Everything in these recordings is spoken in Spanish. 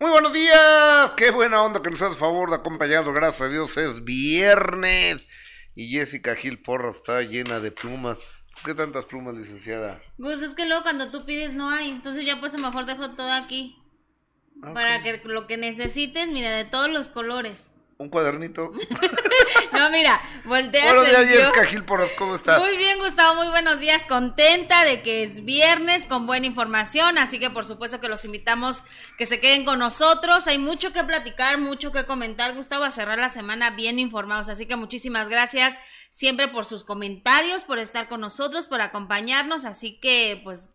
Muy buenos días, qué buena onda que nos haces favor de acompañarnos, gracias a Dios es viernes y Jessica Gil Porra está llena de plumas. ¿Por qué tantas plumas, licenciada? Pues es que luego cuando tú pides no hay, entonces ya pues a lo mejor dejo todo aquí. Ah, Para que lo que necesites, mira, de todos los colores. Un cuadernito. No, mira, voltea buenos días. Jessica ¿cómo estás? Muy bien, Gustavo, muy buenos días. Contenta de que es viernes con buena información, así que por supuesto que los invitamos que se queden con nosotros. Hay mucho que platicar, mucho que comentar, Gustavo, a cerrar la semana bien informados. Así que muchísimas gracias siempre por sus comentarios, por estar con nosotros, por acompañarnos. Así que, pues,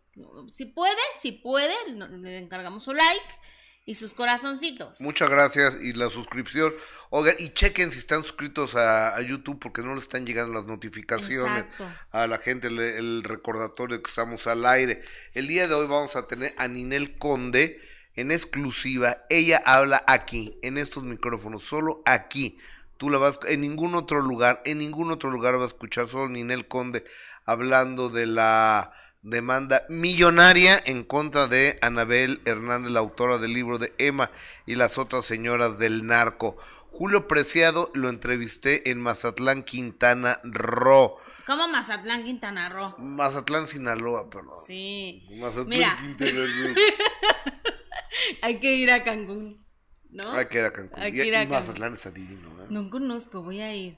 si puede, si puede, le encargamos su like y sus corazoncitos. Muchas gracias y la suscripción. Oigan, y chequen si están suscritos a, a YouTube porque no le están llegando las notificaciones Exacto. a la gente, el, el recordatorio que estamos al aire. El día de hoy vamos a tener a Ninel Conde en exclusiva. Ella habla aquí, en estos micrófonos, solo aquí. Tú la vas, en ningún otro lugar, en ningún otro lugar vas a escuchar solo Ninel Conde hablando de la demanda millonaria en contra de Anabel Hernández, la autora del libro de Emma y las otras señoras del narco. Julio Preciado lo entrevisté en Mazatlán, Quintana Roo. Como Mazatlán, Quintana Roo. Mazatlán, Sinaloa, perdón. Sí. Mazatlán, Mira. Quintana Roo. Hay que ir a Cancún, ¿no? Hay que ir a Cancún. Hay que ir a Cancún. Mazatlán está divino, ¿eh? No conozco, voy a ir.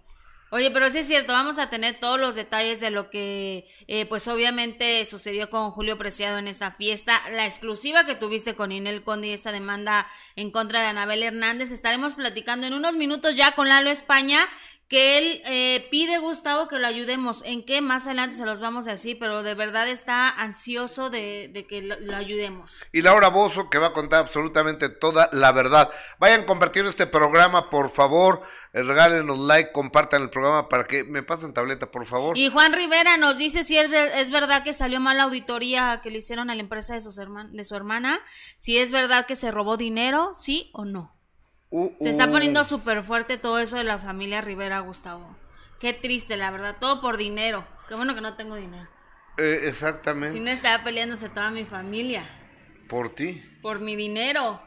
Oye, pero sí es cierto, vamos a tener todos los detalles de lo que, eh, pues obviamente sucedió con Julio Preciado en esta fiesta, la exclusiva que tuviste con Inel Conde y esta demanda en contra de Anabel Hernández. Estaremos platicando en unos minutos ya con Lalo España, que él eh, pide, Gustavo, que lo ayudemos. ¿En qué? Más adelante se los vamos a decir, pero de verdad está ansioso de, de que lo, lo ayudemos. Y Laura Bozo, que va a contar absolutamente toda la verdad. Vayan compartiendo este programa, por favor. Eh, Regálenos like, compartan el programa para que me pasen tableta, por favor. Y Juan Rivera nos dice si es, es verdad que salió mal la auditoría que le hicieron a la empresa de, sus herman- de su hermana, si es verdad que se robó dinero, sí o no. Uh, Se está poniendo súper fuerte todo eso de la familia Rivera, Gustavo. Qué triste, la verdad, todo por dinero. Qué bueno que no tengo dinero. Eh, exactamente. Si no estaba peleándose toda mi familia Por ti. por mi dinero.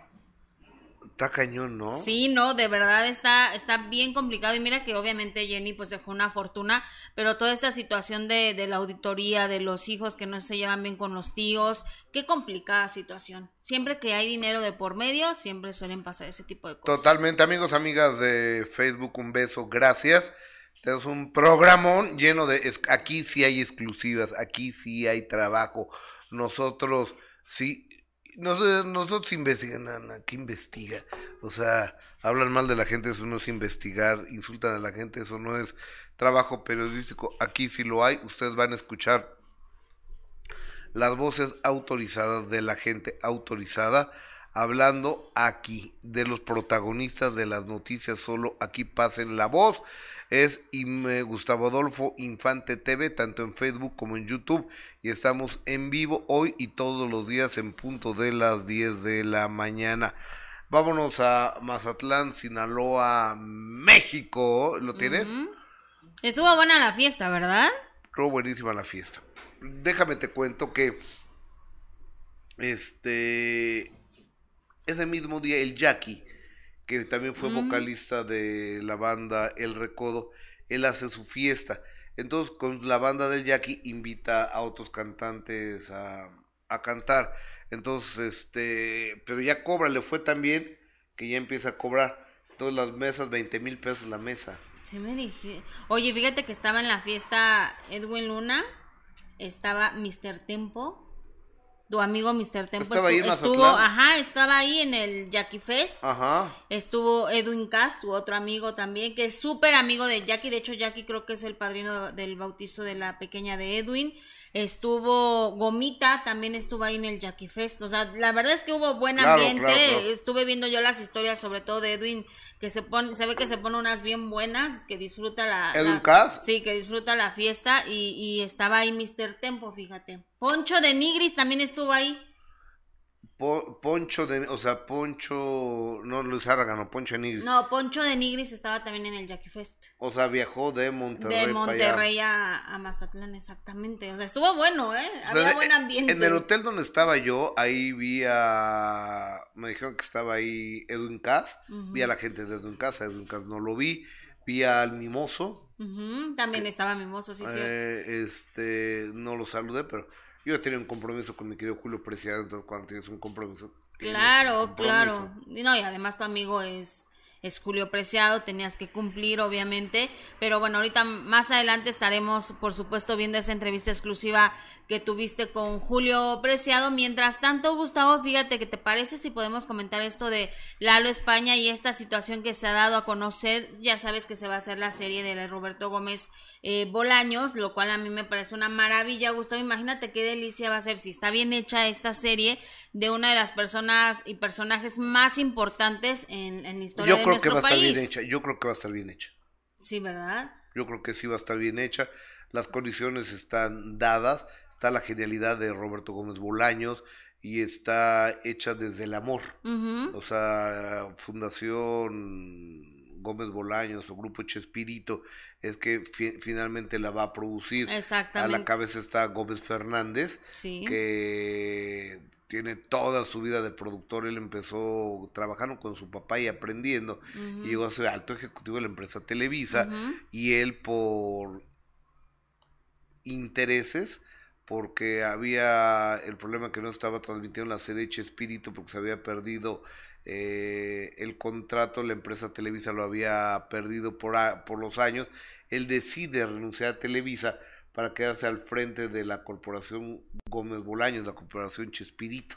Está cañón, ¿no? Sí, no, de verdad está, está bien complicado. Y mira que obviamente Jenny pues dejó una fortuna, pero toda esta situación de, de la auditoría, de los hijos que no se llevan bien con los tíos, qué complicada situación. Siempre que hay dinero de por medio, siempre suelen pasar ese tipo de cosas. Totalmente, amigos, amigas de Facebook, un beso, gracias. Tenemos un programón lleno de... es- Aquí sí hay exclusivas, aquí sí hay trabajo. Nosotros sí... Nosotros, nosotros investigan, Ana, ¿qué investiga? O sea, hablan mal de la gente, eso no es investigar, insultan a la gente, eso no es trabajo periodístico. Aquí sí lo hay, ustedes van a escuchar las voces autorizadas de la gente autorizada hablando aquí de los protagonistas de las noticias solo aquí pasen la voz es Gustavo Adolfo Infante TV tanto en Facebook como en YouTube y estamos en vivo hoy y todos los días en punto de las 10 de la mañana vámonos a Mazatlán Sinaloa México ¿lo tienes? Estuvo buena la fiesta, ¿verdad? Estuvo buenísima la fiesta. Déjame te cuento que este ese mismo día el Jackie, que también fue Mm. vocalista de la banda El Recodo, él hace su fiesta. Entonces con la banda del Jackie invita a otros cantantes a, a cantar. Entonces, este, pero ya cobra, le fue tan bien que ya empieza a cobrar. Todas las mesas, 20 mil pesos la mesa. Sí me dije. Oye, fíjate que estaba en la fiesta Edwin Luna, estaba Mr. Tempo, tu amigo Mr. Tempo ¿Estaba ahí en estu- estuvo, Mazatlán? ajá, estaba ahí en el Jackie Fest. Ajá. Estuvo Edwin Cast, tu otro amigo también, que es súper amigo de Jackie. De hecho, Jackie creo que es el padrino del bautizo de la pequeña de Edwin. Estuvo Gomita, también estuvo ahí en el Jackie Fest. O sea, la verdad es que hubo buen ambiente. claro, claro. Estuve viendo yo las historias, sobre todo de Edwin, que se pone, se ve que se pone unas bien buenas, que disfruta la. ¿Edwin? Sí, que disfruta la fiesta. Y, y estaba ahí Mr. Tempo, fíjate. Poncho de Nigris también estuvo ahí. Po- Poncho de, o sea, Poncho, no Luis Árgano, Poncho de Nigris. No, Poncho de Nigris estaba también en el Jackie Fest. O sea, viajó de Monterrey. De Monterrey a, a, Mazatlán, exactamente. O sea, estuvo bueno, ¿eh? Había buen ambiente. En el hotel donde estaba yo, ahí vi a, me dijeron que estaba ahí Edwin Cass, vi a la gente de Edwin Cass, a Edwin Cass no lo vi, vi al Mimoso. También estaba Mimoso, sí, eh, Este, no lo saludé, pero yo tenía un compromiso con mi querido Julio Preciado, entonces cuando tienes un compromiso. Claro, claro. Y no, y además tu amigo es es Julio Preciado, tenías que cumplir obviamente, pero bueno, ahorita más adelante estaremos por supuesto viendo esa entrevista exclusiva que tuviste con Julio Preciado. Mientras tanto, Gustavo, fíjate que te parece si podemos comentar esto de Lalo España y esta situación que se ha dado a conocer. Ya sabes que se va a hacer la serie de Roberto Gómez eh, Bolaños, lo cual a mí me parece una maravilla, Gustavo. Imagínate qué delicia va a ser si está bien hecha esta serie de una de las personas y personajes más importantes en, en la historia Yo creo que va a estar bien hecha. Yo creo que va a estar bien hecha. Sí, ¿verdad? Yo creo que sí va a estar bien hecha. Las condiciones están dadas está la genialidad de Roberto Gómez Bolaños y está hecha desde el amor. O sea, Fundación Gómez Bolaños o Grupo Chespirito es que finalmente la va a producir. A la cabeza está Gómez Fernández, que tiene toda su vida de productor. Él empezó trabajando con su papá y aprendiendo. Y llegó a ser alto ejecutivo de la empresa Televisa. Y él por intereses porque había el problema que no estaba transmitiendo la serie Espíritu porque se había perdido eh, el contrato, la empresa Televisa lo había perdido por, por los años, él decide renunciar a Televisa para quedarse al frente de la corporación Gómez Bolaños, la corporación Chespirito,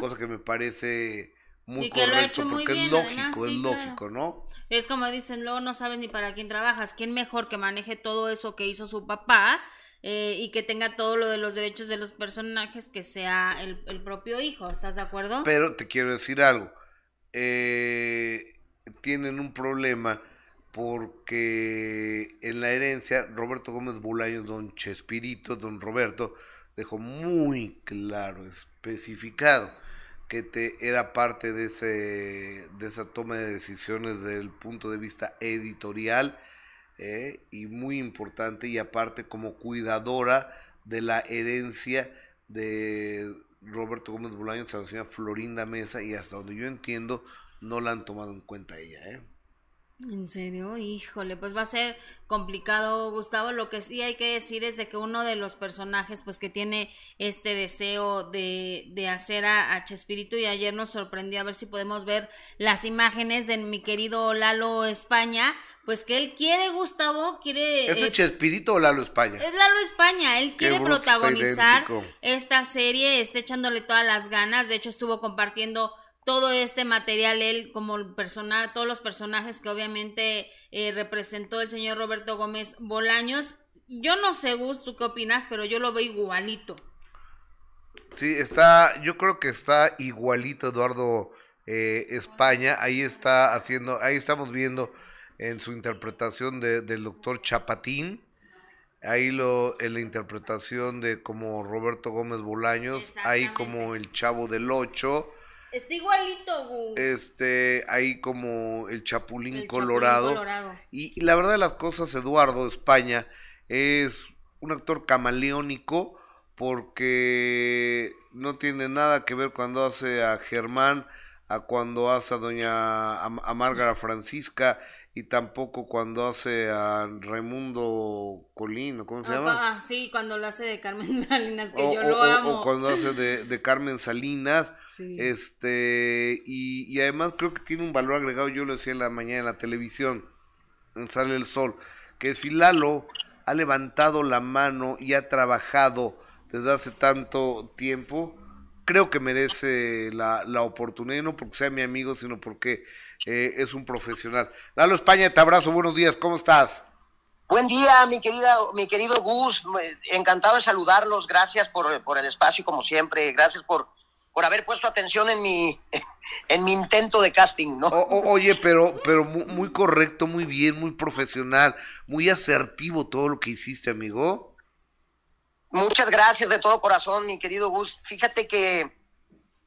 cosa que me parece muy correcto porque es lógico, es lógico, ¿no? Es como dicen, luego no sabes ni para quién trabajas, quién mejor que maneje todo eso que hizo su papá eh, y que tenga todo lo de los derechos de los personajes que sea el, propio hijo, ¿estás de acuerdo? Pero te quiero decir algo, eh, tienen un problema porque en la herencia Roberto Gómez Bolaños, don Chespirito, don Roberto, dejó muy claro, especificado, que te era parte de ese de esa toma de decisiones desde el punto de vista editorial ¿eh? y muy importante y aparte como cuidadora de la herencia de Roberto Gómez Bolaños a la señora Florinda Mesa y hasta donde yo entiendo no la han tomado en cuenta ella. ¿eh? En serio, híjole, pues va a ser complicado, Gustavo. Lo que sí hay que decir es de que uno de los personajes, pues que tiene este deseo de, de hacer a, a, Chespirito y ayer nos sorprendió a ver si podemos ver las imágenes de mi querido Lalo España, pues que él quiere, Gustavo, quiere... ¿Es eh, Chespirito o Lalo España? Es Lalo España, él quiere protagonizar esta serie, está echándole todas las ganas, de hecho estuvo compartiendo todo este material, él como persona, todos los personajes que obviamente eh, representó el señor Roberto Gómez Bolaños. Yo no sé, Gus, tú qué opinas, pero yo lo veo igualito. Sí, está, yo creo que está igualito Eduardo eh, España, ahí está haciendo, ahí estamos viendo en su interpretación de, del doctor Chapatín, ahí lo, en la interpretación de como Roberto Gómez Bolaños, ahí como el Chavo del Ocho, Está igualito, Gus. Este, ahí como el Chapulín, Colorado. Y, la verdad de las cosas, Eduardo España es un actor camaleónico porque no tiene nada que ver cuando hace a Germán, a cuando hace a doña a, Márgara Francisca y tampoco cuando hace a Raimundo Colín, ¿cómo se llama? Ah, sí, cuando lo hace de Carmen Salinas, que yo lo amo. O cuando hace de, Carmen Salinas. Este, y, y, además creo que tiene un valor agregado, yo lo decía en la mañana en la televisión, en Sale el Sol, que si Lalo ha levantado la mano y ha trabajado desde hace tanto tiempo, creo que merece la, la oportunidad, no porque sea mi amigo, sino porque eh, es un profesional. Lalo España, te abrazo, buenos días, ¿cómo estás? Buen día, mi querida, mi querido Gus, encantado de saludarlos, gracias por, por el espacio como siempre, gracias por, por haber puesto atención en mi, en mi intento de casting, ¿no? oye, pero, pero muy, correcto, muy bien, muy profesional, muy asertivo todo lo que hiciste, amigo. Muchas gracias de todo corazón, mi querido Gus. Fíjate que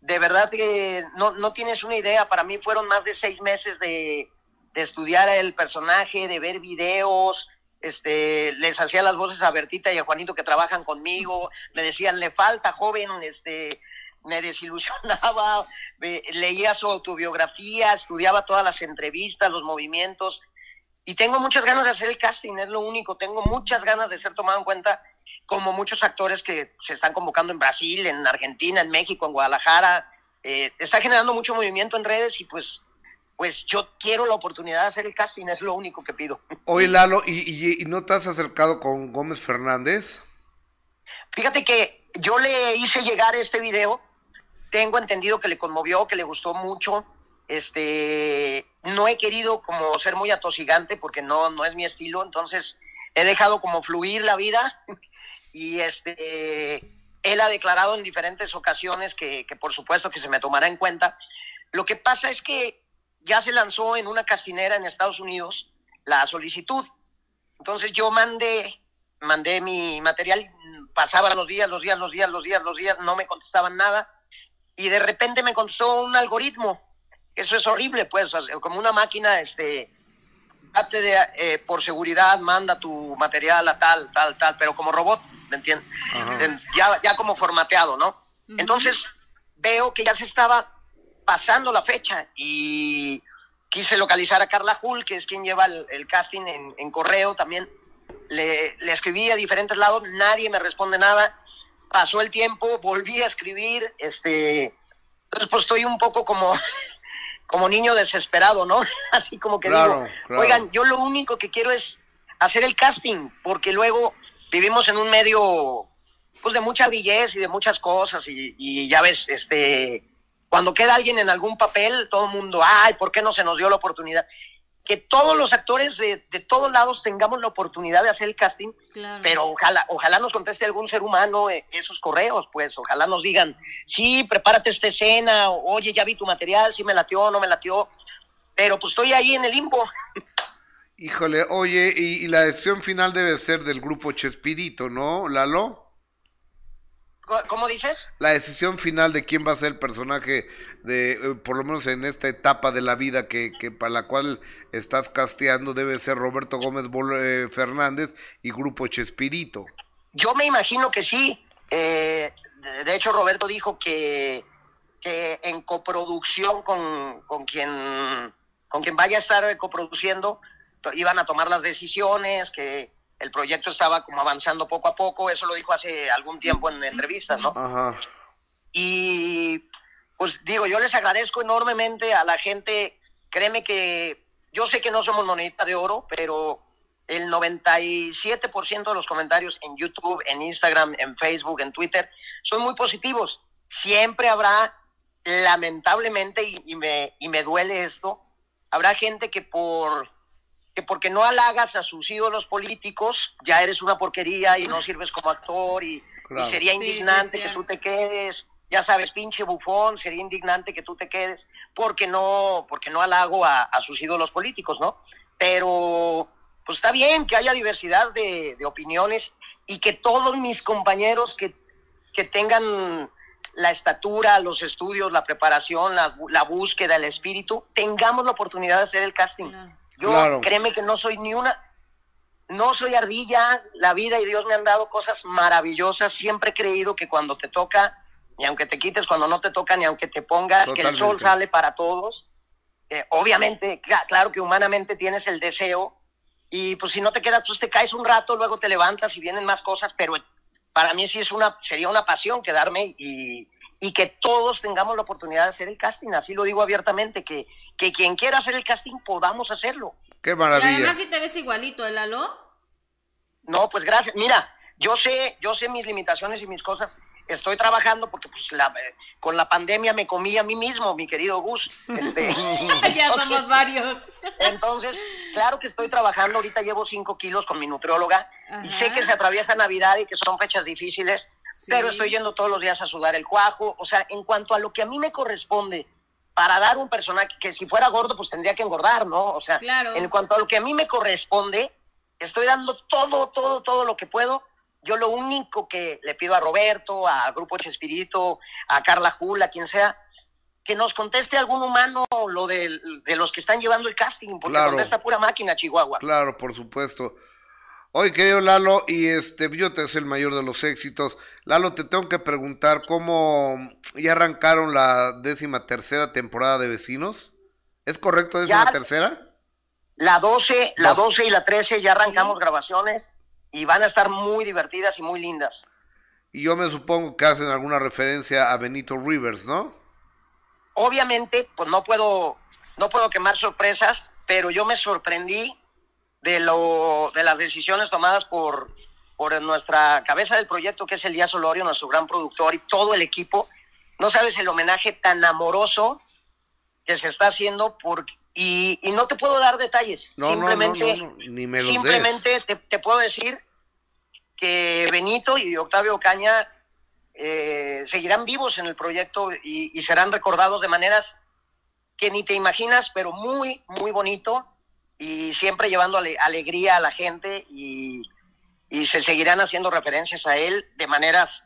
de verdad que no, no tienes una idea. Para mí fueron más de seis meses de, de estudiar el personaje, de ver videos, este, les hacía las voces a Bertita y a Juanito que trabajan conmigo, me decían, le falta joven, este, me desilusionaba, leía su autobiografía, estudiaba todas las entrevistas, los movimientos, y tengo muchas ganas de hacer el casting, es lo único, tengo muchas ganas de ser tomado en cuenta como muchos actores que se están convocando en Brasil, en Argentina, en México, en Guadalajara, eh, está generando mucho movimiento en redes y pues pues yo quiero la oportunidad de hacer el casting, es lo único que pido. Oye, Lalo, ¿y, no te has acercado con Gómez Fernández? Fíjate que yo le hice llegar este video, tengo entendido que le conmovió, que le gustó mucho. Este, no he querido como ser muy atosigante porque no, no es mi estilo, entonces he dejado como fluir la vida y este, él ha declarado en diferentes ocasiones que, por supuesto que se me tomará en cuenta. Lo que pasa es que ya se lanzó en una castinera en Estados Unidos la solicitud. Entonces yo mandé, mandé mi material, pasaban los días, los días, los días, los días, los días, no me contestaban nada. Y de repente me contestó un algoritmo. Eso es horrible, pues, como una máquina, este, de, eh, por seguridad, manda tu material a tal, tal, tal, pero como robot, ¿me entiendes? Ya, ya como formateado, ¿no? Entonces veo que ya se estaba pasando la fecha y quise localizar a Carla Hull, que es quien lleva el, casting en, correo también. Le, escribí a diferentes lados, nadie me responde nada. Pasó el tiempo, volví a escribir, este, entonces pues estoy un poco como, como niño desesperado, ¿no? Así como que digo, oigan, yo lo único que quiero es hacer el casting, porque luego vivimos en un medio pues de mucha belleza y de muchas cosas y, y ya ves, este, cuando queda alguien en algún papel, todo el mundo, ay, ¿por qué no se nos dio la oportunidad? Que todos los actores de, todos lados tengamos la oportunidad de hacer el casting, pero ojalá, ojalá nos conteste algún ser humano eh, esos correos, pues ojalá nos digan, sí, prepárate esta escena, oye, ya vi tu material, sí me latió, no me latió, pero pues estoy ahí en el limbo. Híjole, oye, y, y la decisión final debe ser del grupo Chespirito, ¿no, Lalo? ¿Cómo dices? La decisión final de quién va a ser el personaje de, eh, por lo menos en esta etapa de la vida que, que para la cual estás casteando, debe ser Roberto Gómez eh, Fernández y Grupo Chespirito. Yo me imagino que sí. Eh, de hecho, Roberto dijo que, que en coproducción con, con, quien, con quien vaya a estar coproduciendo, iban a tomar las decisiones, que el proyecto estaba como avanzando poco a poco, eso lo dijo hace algún tiempo en entrevistas, ¿no? Ajá. Y pues digo, yo les agradezco enormemente a la gente, créeme que yo sé que no somos monedita de oro, pero el 97% de los comentarios en YouTube, en Instagram, en Facebook, en Twitter, son muy positivos. Siempre habrá, lamentablemente, y, me, y me duele esto, habrá gente que por porque no halagas a sus ídolos políticos, ya eres una porquería y no sirves como actor y, sería indignante que tú te quedes, ya sabes, pinche bufón, sería indignante que tú te quedes porque no, porque no halago a, sus ídolos políticos, ¿no? Pero pues está bien que haya diversidad de, opiniones y que todos mis compañeros que, que tengan la estatura, los estudios, la preparación, la, búsqueda, el espíritu, tengamos la oportunidad de hacer el casting. Yo créeme que no soy ni una, no soy ardilla, la vida y Dios me han dado cosas maravillosas, siempre he creído que cuando te toca, ni aunque te quites, cuando no te toca, ni aunque te pongas, que el sol sale para todos. Eh, obviamente, claro que humanamente tienes el deseo y pues si no te quedas, pues te caes un rato, luego te levantas y vienen más cosas, pero para mí sí es una, sería una pasión quedarme y, y que todos tengamos la oportunidad de hacer el casting. Así lo digo abiertamente, que, que quien quiera hacer el casting podamos hacerlo. Qué maravilla. Y además si te ves igualito, ¿el Lalo? No, pues gracias. Mira, yo sé, yo sé mis limitaciones y mis cosas. Estoy trabajando porque pues la, con la pandemia me comí a mí mismo, mi querido Gus. Este, ya somos varios. entonces, claro que estoy trabajando. Ahorita llevo cinco kilos con mi nutrióloga y sé que se atraviesa Navidad y que son fechas difíciles pero estoy yendo todos los días a sudar el cuajo. O sea, en cuanto a lo que a mí me corresponde para dar un personaje que si fuera gordo, pues tendría que engordar, ¿no? O sea, en cuanto a lo que a mí me corresponde, estoy dando todo, todo, todo lo que puedo yo lo único que le pido a Roberto, a Grupo Chespirito, a Carla Jula, a quien sea, que nos conteste algún humano lo de, de los que están llevando el casting, porque Claro. contesta pura máquina, Chihuahua. Claro, por supuesto. Oye, querido Lalo, y este, yo te deseo el mayor de los éxitos. Lalo, te tengo que preguntar cómo ya arrancaron la décima tercera temporada de Vecinos. ¿Es correcto décima Ya. tercera? La 12, la Dos. 12 y la 13 ya arrancamos Sí. grabaciones y van a estar muy divertidas y muy lindas. Y yo me supongo que hacen alguna referencia a Benito Rivers, ¿no? Obviamente, pues no puedo, no puedo quemar sorpresas, pero yo me sorprendí de lo, de las decisiones tomadas por, por nuestra cabeza del proyecto, que es Elías Olorio, nuestro gran productor, y todo el equipo. No sabes el homenaje tan amoroso que se está haciendo por, y, y no te puedo dar detalles. No, simplemente, no, no, ni me los simplemente te, te puedo decir que Benito y Octavio Caña eh, seguirán vivos en el proyecto y, y serán recordados de maneras que ni te imaginas, pero muy, muy bonito y siempre llevando ale- alegría a la gente y, y se seguirán haciendo referencias a él de maneras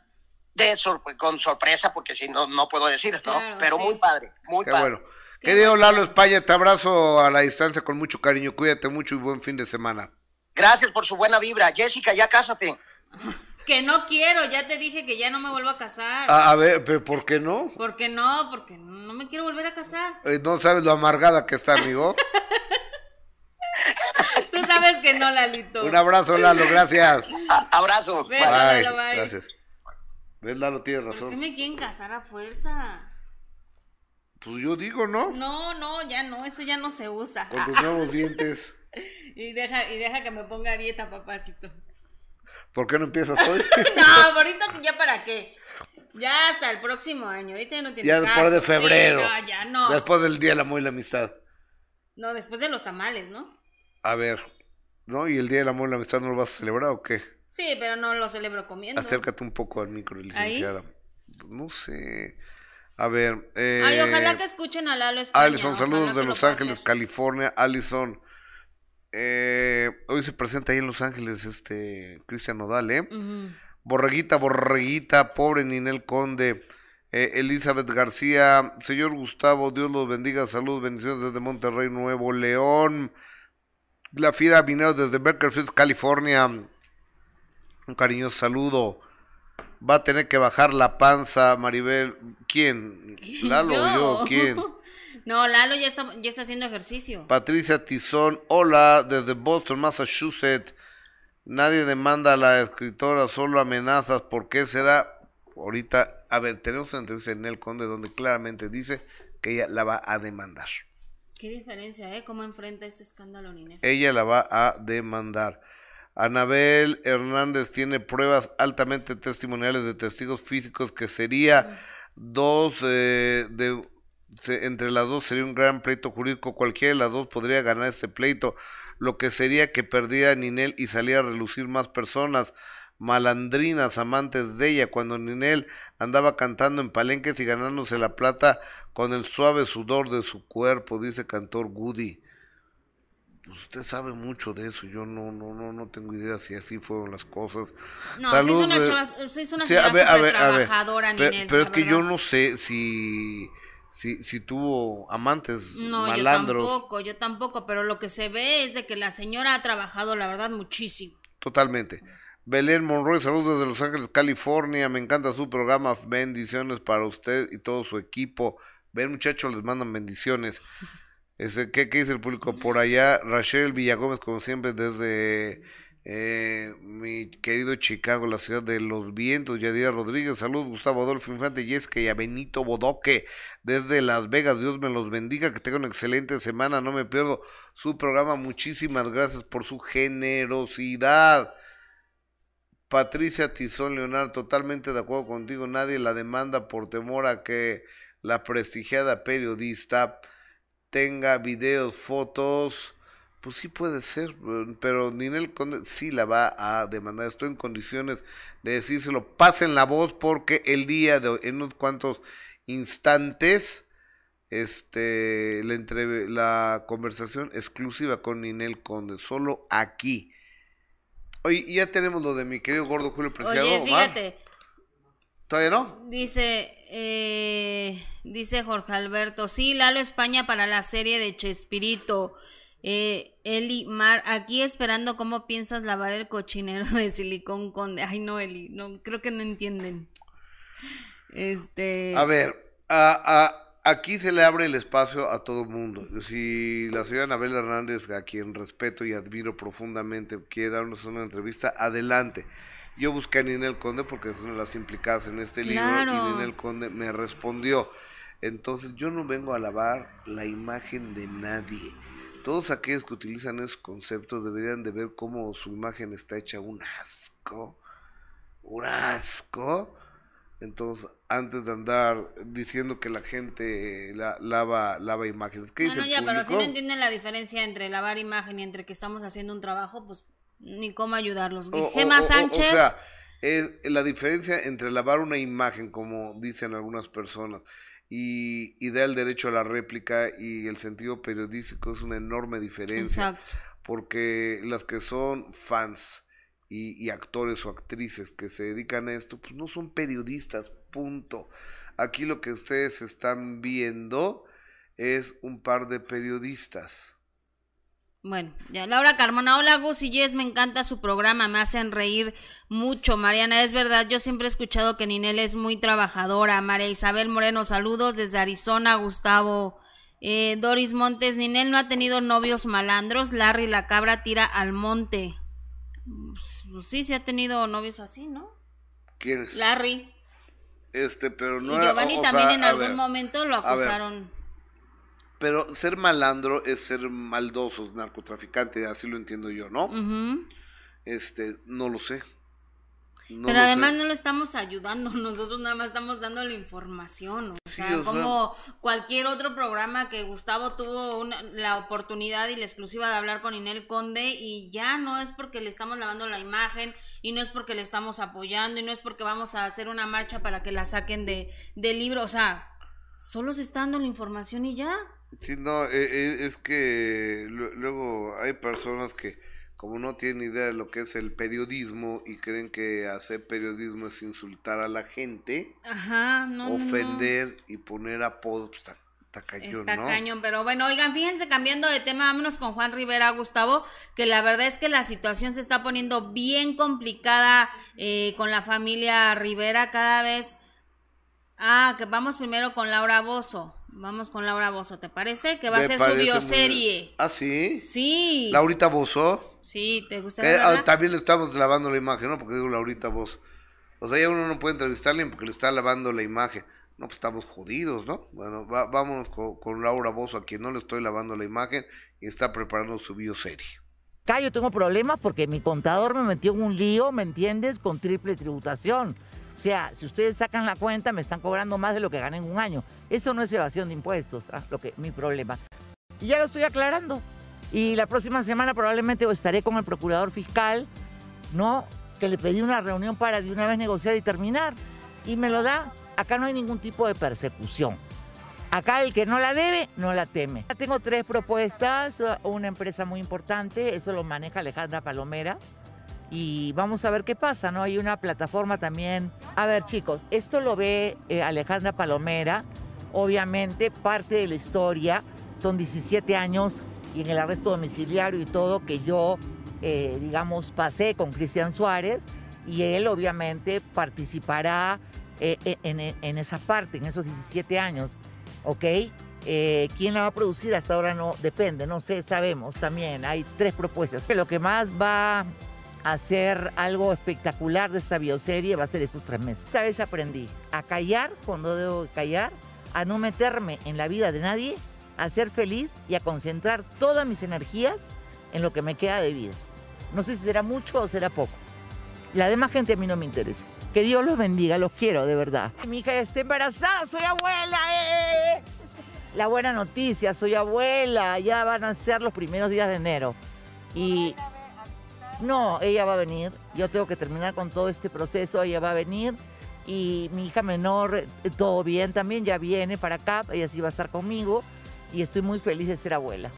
de sorpre- con sorpresa, porque si no, no puedo decir, ¿no? Claro, pero sí. muy padre, muy Qué padre. bueno. Querido Lalo España, te abrazo a la distancia con mucho cariño. Cuídate mucho y buen fin de semana. Gracias por su buena vibra. Jessica, ya cásate. Que no quiero, ya te dije que ya no me vuelvo a casar. A, a ver, pero ¿por qué no? ¿Por qué no? Porque no me quiero volver a casar. Eh, no sabes lo amargada que está, amigo. Tú sabes que no, Lalito. Un abrazo, Lalo, gracias. A- abrazo. Bye. Bye, Lalo, bye. gracias. ¿Ves, Lalo? Tiene ¿Por qué razón. me quieren casar a fuerza? Pues yo digo, ¿no? No, no, ya no, eso ya no se usa. Con tus nuevos dientes. Y deja, y deja que me ponga a dieta, papacito. ¿Por qué no empiezas hoy? No, ahorita ya para qué. Ya hasta el próximo año. Ahorita ya no tiene ya caso. después de Sí, febrero. no, ya no. Después del Día del Amor y la Amistad. No, después de los tamales, ¿no? A ver, ¿no? ¿Y el Día del Amor y la Amistad no lo vas a celebrar o qué? Sí, pero no lo celebro comiendo. Acércate un poco al micro, ¿Ahí? licenciada. No sé. A ver. Eh, Ay, ojalá que escuchen a Lalo España. Alison, saludos de lo Los Ángeles. California. Alison. Eh, hoy se presenta ahí en Los Ángeles este Cristian Nodal, ¿eh? Borreguita, borreguita, pobre Ninel Conde. Eh, Elizabeth García, señor Gustavo, Dios los bendiga, saludos, bendiciones desde Monterrey, Nuevo León. La Fiera Minero desde Bakersfield, California. Un cariñoso saludo. Va a tener que bajar la panza, Maribel. ¿Quién? ¿Lalo o yo? ¿Quién? No, Lalo ya está, ya está haciendo ejercicio. Patricia Tizón, hola, desde Boston, Massachusetts. Nadie demanda a la escritora, solo amenazas. ¿Por qué será? Ahorita, a ver, tenemos una entrevista en El Conde donde claramente dice que ella la va a demandar. Qué diferencia, ¿eh? ¿Cómo enfrenta este escándalo, Ninel? Ella la va a demandar. Anabel Hernández tiene pruebas altamente testimoniales de testigos físicos que sería dos eh, de se- entre las dos sería un gran pleito jurídico. Cualquiera de las dos podría ganar este pleito, lo que sería que perdiera Ninel y saliera a relucir más personas malandrinas amantes de ella cuando Ninel andaba cantando en palenques y ganándose la plata con el suave sudor de su cuerpo, dice cantor Goody. Pues usted sabe mucho de eso, yo no, no, no, no tengo idea si así fueron las cosas. No, Salud, sí es una, eh, chava, sí es una Sí, a señora ver, a súper ver, a ver. trabajadora, Ninel. Pero, es que yo no sé si, si, si tuvo amantes No, malandros. yo tampoco, yo tampoco, pero lo que se ve es de que la señora ha trabajado, la verdad, muchísimo. Totalmente. Belén Monroy, saludos desde Los Ángeles, California. Me encanta su programa. Bendiciones para usted y todo su equipo. Ven, muchachos, les mandan bendiciones. Ese, ¿qué, ¿Qué dice el público por allá? Rachel Villagómez, como siempre, desde eh, mi querido Chicago, la ciudad de los vientos. Yadira Rodríguez, saludos. Gustavo Adolfo Infante, Yesca y a Benito Bodoque, desde Las Vegas. Dios me los bendiga. Que tenga una excelente semana. No me pierdo su programa. Muchísimas gracias por su generosidad. Patricia Tizón Leonardo, totalmente de acuerdo contigo. Nadie la demanda por temor a que la prestigiada periodista tenga videos, fotos. Pues sí puede ser, eh, pero Ninel Conde sí la va a demandar. Estoy en condiciones de decírselo. Pasen la voz porque el día de hoy, en unos cuantos instantes, este, la, entrev- la conversación exclusiva con Ninel Conde, solo aquí Oye, ya tenemos lo de mi querido gordo Julio Preciado. Oye, Omar. ¿Todavía no? dice, eh, dice Jorge Alberto, sí, Lalo España para la serie de Chespirito. Eh, Eli Mar, aquí esperando cómo piensas lavar el cochinero de silicón conde. Ay, no, Eli, no, creo que no entienden. Este. A ver, a- a- aquí se le abre el espacio a todo mundo. Si la señora Anabel Hernández, a quien respeto y admiro profundamente, quiere darnos una entrevista, adelante. Yo busqué a Ninel Conde porque es una de las implicadas en este libro y Ninel Conde me respondió. Entonces yo no vengo a lavar la imagen de nadie. Todos aquellos que utilizan esos conceptos deberían de ver cómo su imagen está hecha un asco. Un asco. Entonces, antes de andar diciendo que la gente la- lava, lava imágenes, ¿qué dice Bueno, el ya, pero si no entienden la diferencia entre lavar imagen y entre que estamos haciendo un trabajo, pues ni cómo ayudarlos. O- o- Gema o- o- Sánchez. O sea, es la diferencia entre lavar una imagen, como dicen algunas personas, y, y dar el derecho a la réplica y el sentido periodístico es una enorme diferencia. Exacto. Porque las que son fans y, y actores o actrices que se dedican a esto, pues no son periodistas, punto. Aquí lo que ustedes están viendo es un par de periodistas. Bueno, ya Laura Carmona, hola Gus y Jess, me encanta su programa, me hacen reír mucho. Mariana, es verdad, yo siempre he escuchado que Ninel es muy trabajadora. María Isabel Moreno, saludos desde Arizona, Gustavo. Eh, Doris Montes, Ninel no ha tenido novios malandros, Larry la cabra tira al monte. Pues, pues sí, sí ha tenido novios así, ¿no? ¿Quién es? Larry. Este, pero no y era- o- o también sea, en algún ver, momento lo acusaron. Pero ser malandro es ser maldosos, narcotraficante, así lo entiendo yo, ¿no? Este, no lo sé. No Pero lo además sé. no le estamos ayudando, nosotros nada más estamos dando la información, o Sí, sea, o sea- como cualquier otro programa que Gustavo tuvo una- la oportunidad y la exclusiva de hablar con Inel Conde y ya no es porque le estamos lavando la imagen y no es porque le estamos apoyando y no es porque vamos a hacer una marcha para que la saquen de del libro, o sea, solo se está dando la información y ya. Sí, no, eh, eh, es que lu- luego hay personas que como no tienen idea de lo que es el periodismo y creen que hacer periodismo es insultar a la gente, Ajá, no. no, no. ofender y poner apodos, pues está, está cañón, Está ¿no? cañón, pero bueno, oigan, fíjense, cambiando de tema, vámonos con Juan Rivera, Gustavo, que la verdad es que la situación se está poniendo bien complicada eh, con la familia Rivera cada vez. Ah, que vamos primero con Laura Bozo. Vamos con Laura Bozo, ¿te parece? Que va Me a ser su muy bioserie. ¿Ah, sí? Sí. Laurita Bozo. Sí, ¿te gusta? Eh, ah, también le estamos lavando la imagen, ¿no? Porque digo Laurita Bozo. O sea, ya uno no puede entrevistarle porque le está lavando la imagen. No, pues estamos jodidos, ¿no? Bueno, va- vámonos con, con Laura Bozo, a quien no le estoy lavando la imagen y está preparando su bioserie. Acá yo tengo problemas porque mi contador me metió en un lío, ¿me entiendes? Con triple tributación. O sea, si ustedes sacan la cuenta, me están cobrando más de lo que gané en un año. Esto no es evasión de impuestos, ah, lo que mi problema. Y ya lo estoy aclarando. Y la próxima semana probablemente estaré con el procurador fiscal, ¿no? Que le pedí una reunión para de una vez negociar y terminar. Y me lo da. Acá no hay ningún tipo de persecución. Acá el que no la debe, no la teme. Tengo tres propuestas, una empresa muy importante, eso lo maneja Alejandra Palomera. Y vamos a ver qué pasa, ¿no? Hay una plataforma también. A ver, chicos, esto lo ve eh, Alejandra Palomera. Obviamente, parte de la historia son 17 años y en el arresto domiciliario y todo que yo, eh, digamos, pasé con Cristian Suárez. Y él, obviamente, participará eh, eh, en, en esa parte, en esos 17 años. ¿ok? ¿Quién la va a producir? Hasta ahora no depende, no sé, sabemos también. Hay tres propuestas. Lo que más va hacer algo espectacular de esta bioserie va a ser estos tres meses. Esta vez aprendí a callar cuando debo callar, a no meterme en la vida de nadie, a ser feliz y a concentrar todas mis energías en lo que me queda de vida. No sé si será mucho o será poco. La demás gente a mí no me interesa. Que Dios los bendiga, los quiero, de verdad. Mi hija está embarazada, soy abuela. ¡eh! La buena noticia, soy abuela, ya van a ser los primeros días de enero. Y no, ella va a venir, yo tengo que terminar con todo este proceso, ella va a venir. Y mi hija menor, eh, todo bien. También, ya viene para acá, ella sí va a estar conmigo. Y estoy muy feliz de ser abuela.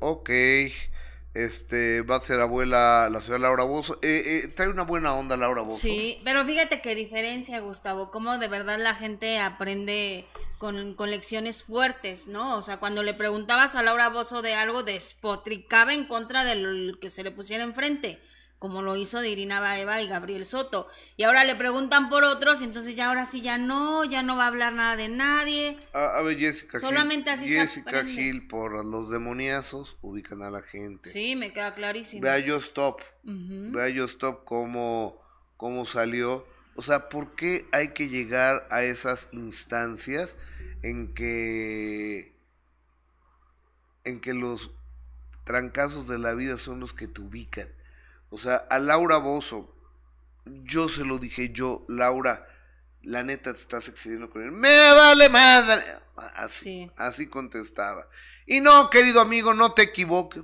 Ok. Este, va a ser abuela la señora Laura Bozo. Eh, eh, trae una buena onda Laura Bozo. Sí, pero fíjate qué diferencia, Gustavo, cómo de verdad la gente aprende con, con lecciones fuertes, ¿no? O sea, cuando le preguntabas a Laura Bozo de algo, despotricaba en contra de lo que se le pusiera enfrente como lo hizo de Irina Baeva y Gabriel Soto. Y ahora le preguntan por otros, y entonces ya ahora sí ya no, ya no va a hablar nada de nadie. A, a ver, Jessica Solamente Gil. así se Jessica aprende. Gil, por los demoniazos, ubican a la gente. Sí, me queda clarísimo. Ve a Yo Stop. Ve a Yo Stop cómo, cómo salió. O sea, ¿por qué hay que llegar a esas instancias en que en que los trancazos de la vida son los que te ubican? O sea, a Laura Bozo, yo se lo dije yo, Laura, la neta te estás excediendo con él. Me vale madre. Así, Sí. así contestaba. Y no, querido amigo, no te equivoques.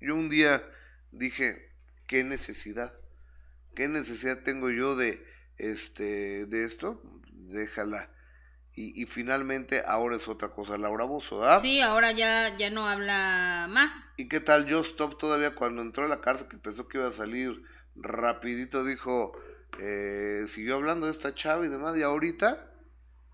Yo un día dije, ¿qué necesidad? ¿Qué necesidad tengo yo de este de esto? Déjala. Y, y finalmente ahora es otra cosa Laura Bozo, ¿verdad? Sí, ahora ya, ya no habla más. ¿Y qué tal Joe Stop todavía cuando entró a la cárcel que pensó que iba a salir rapidito dijo, eh, siguió hablando de esta chava y demás y ahorita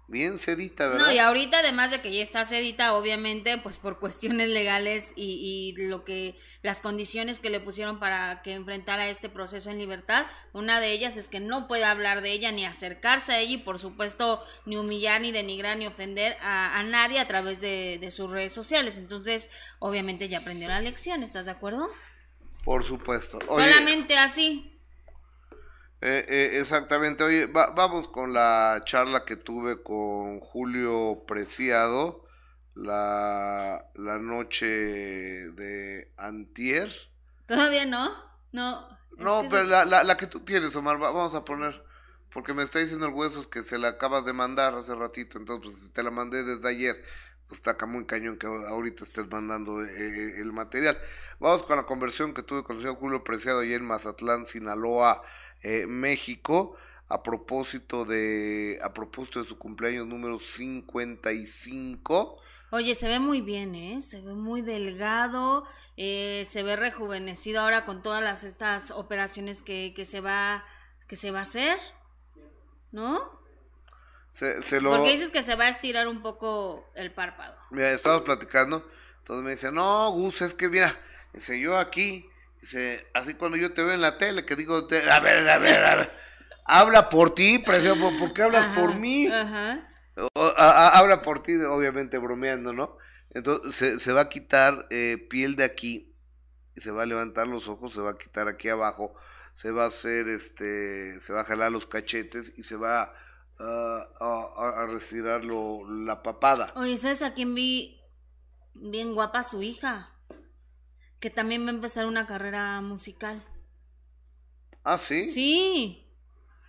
bien sedita, ¿verdad? No, y ahorita además de que ya está sedita, obviamente, pues por cuestiones legales y, y lo que, las condiciones que le pusieron para que enfrentara este proceso en libertad, una de ellas es que no puede hablar de ella ni acercarse a ella y por supuesto ni humillar, ni denigrar, ni ofender a, a nadie a través de, de sus redes sociales. Entonces, obviamente ya aprendió la lección, ¿estás de acuerdo? Por supuesto. Oye, Solamente así. Eh, eh, exactamente. Oye, va- vamos con la charla que tuve con Julio Preciado la, la noche de Antier. ¿Todavía no? No. No, pero se- la, la, la que tú tienes, Omar, va- vamos a poner. Porque me está diciendo el huesos que se la acabas de mandar hace ratito. Entonces, pues, te la mandé desde ayer. Pues está acá muy cañón que ahorita estés mandando eh, eh, el material. Vamos con la conversión que tuve con el señor Julio Preciado ayer en Mazatlán, Sinaloa, eh, México. A propósito de a propósito de su cumpleaños número 55. Oye, se ve muy bien, ¿eh? Se ve muy delgado, eh, se ve rejuvenecido ahora con todas las estas operaciones que, que se va que se va a hacer, ¿no? Se, se lo Porque dices que se va a estirar un poco el párpado. Mira, estamos platicando, entonces me dice, no, Gus, es que mira, dice, yo aquí, dice, así cuando yo te veo en la tele, que digo, te- a ver, a ver, a ver, habla por ti, precioso, ¿por, qué hablas Ajá, por mí? Ajá. O- a- a- habla por ti, obviamente bromeando, ¿no? Entonces se, se va a quitar eh, piel de aquí, y se va a levantar los ojos, se va a quitar aquí abajo, se va a hacer, este, se va a jalar los cachetes y se va a, a, a retirar lo- la papada. Oye, ¿sabes a quién vi bien guapa su hija? Que también va a empezar una carrera musical. Ah, sí. Sí,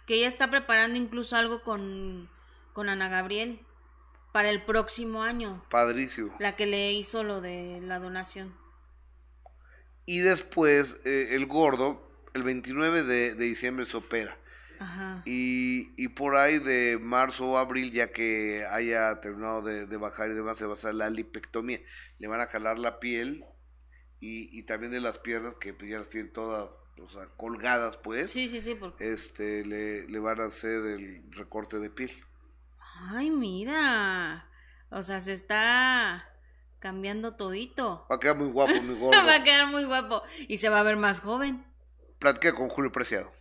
que ella está preparando incluso algo con, con Ana Gabriel para el próximo año, Padrísimo. la que le hizo lo de la donación. Y después eh, el gordo, el 29 de, de diciembre se opera. Ajá. Y, y por ahí de marzo o abril, ya que haya terminado de, de bajar y demás, se va a hacer la lipectomía. Le van a jalar la piel y, y también de las piernas, que pues ya las tienen todas o sea, colgadas, pues. Sí, sí, sí, porque... Este, le, le van a hacer el recorte de piel. Ay, mira. O sea, se está cambiando todito. Va a quedar muy guapo, mi gordo. Va a quedar muy guapo y se va a ver más joven. Platiqué con Julio Preciado.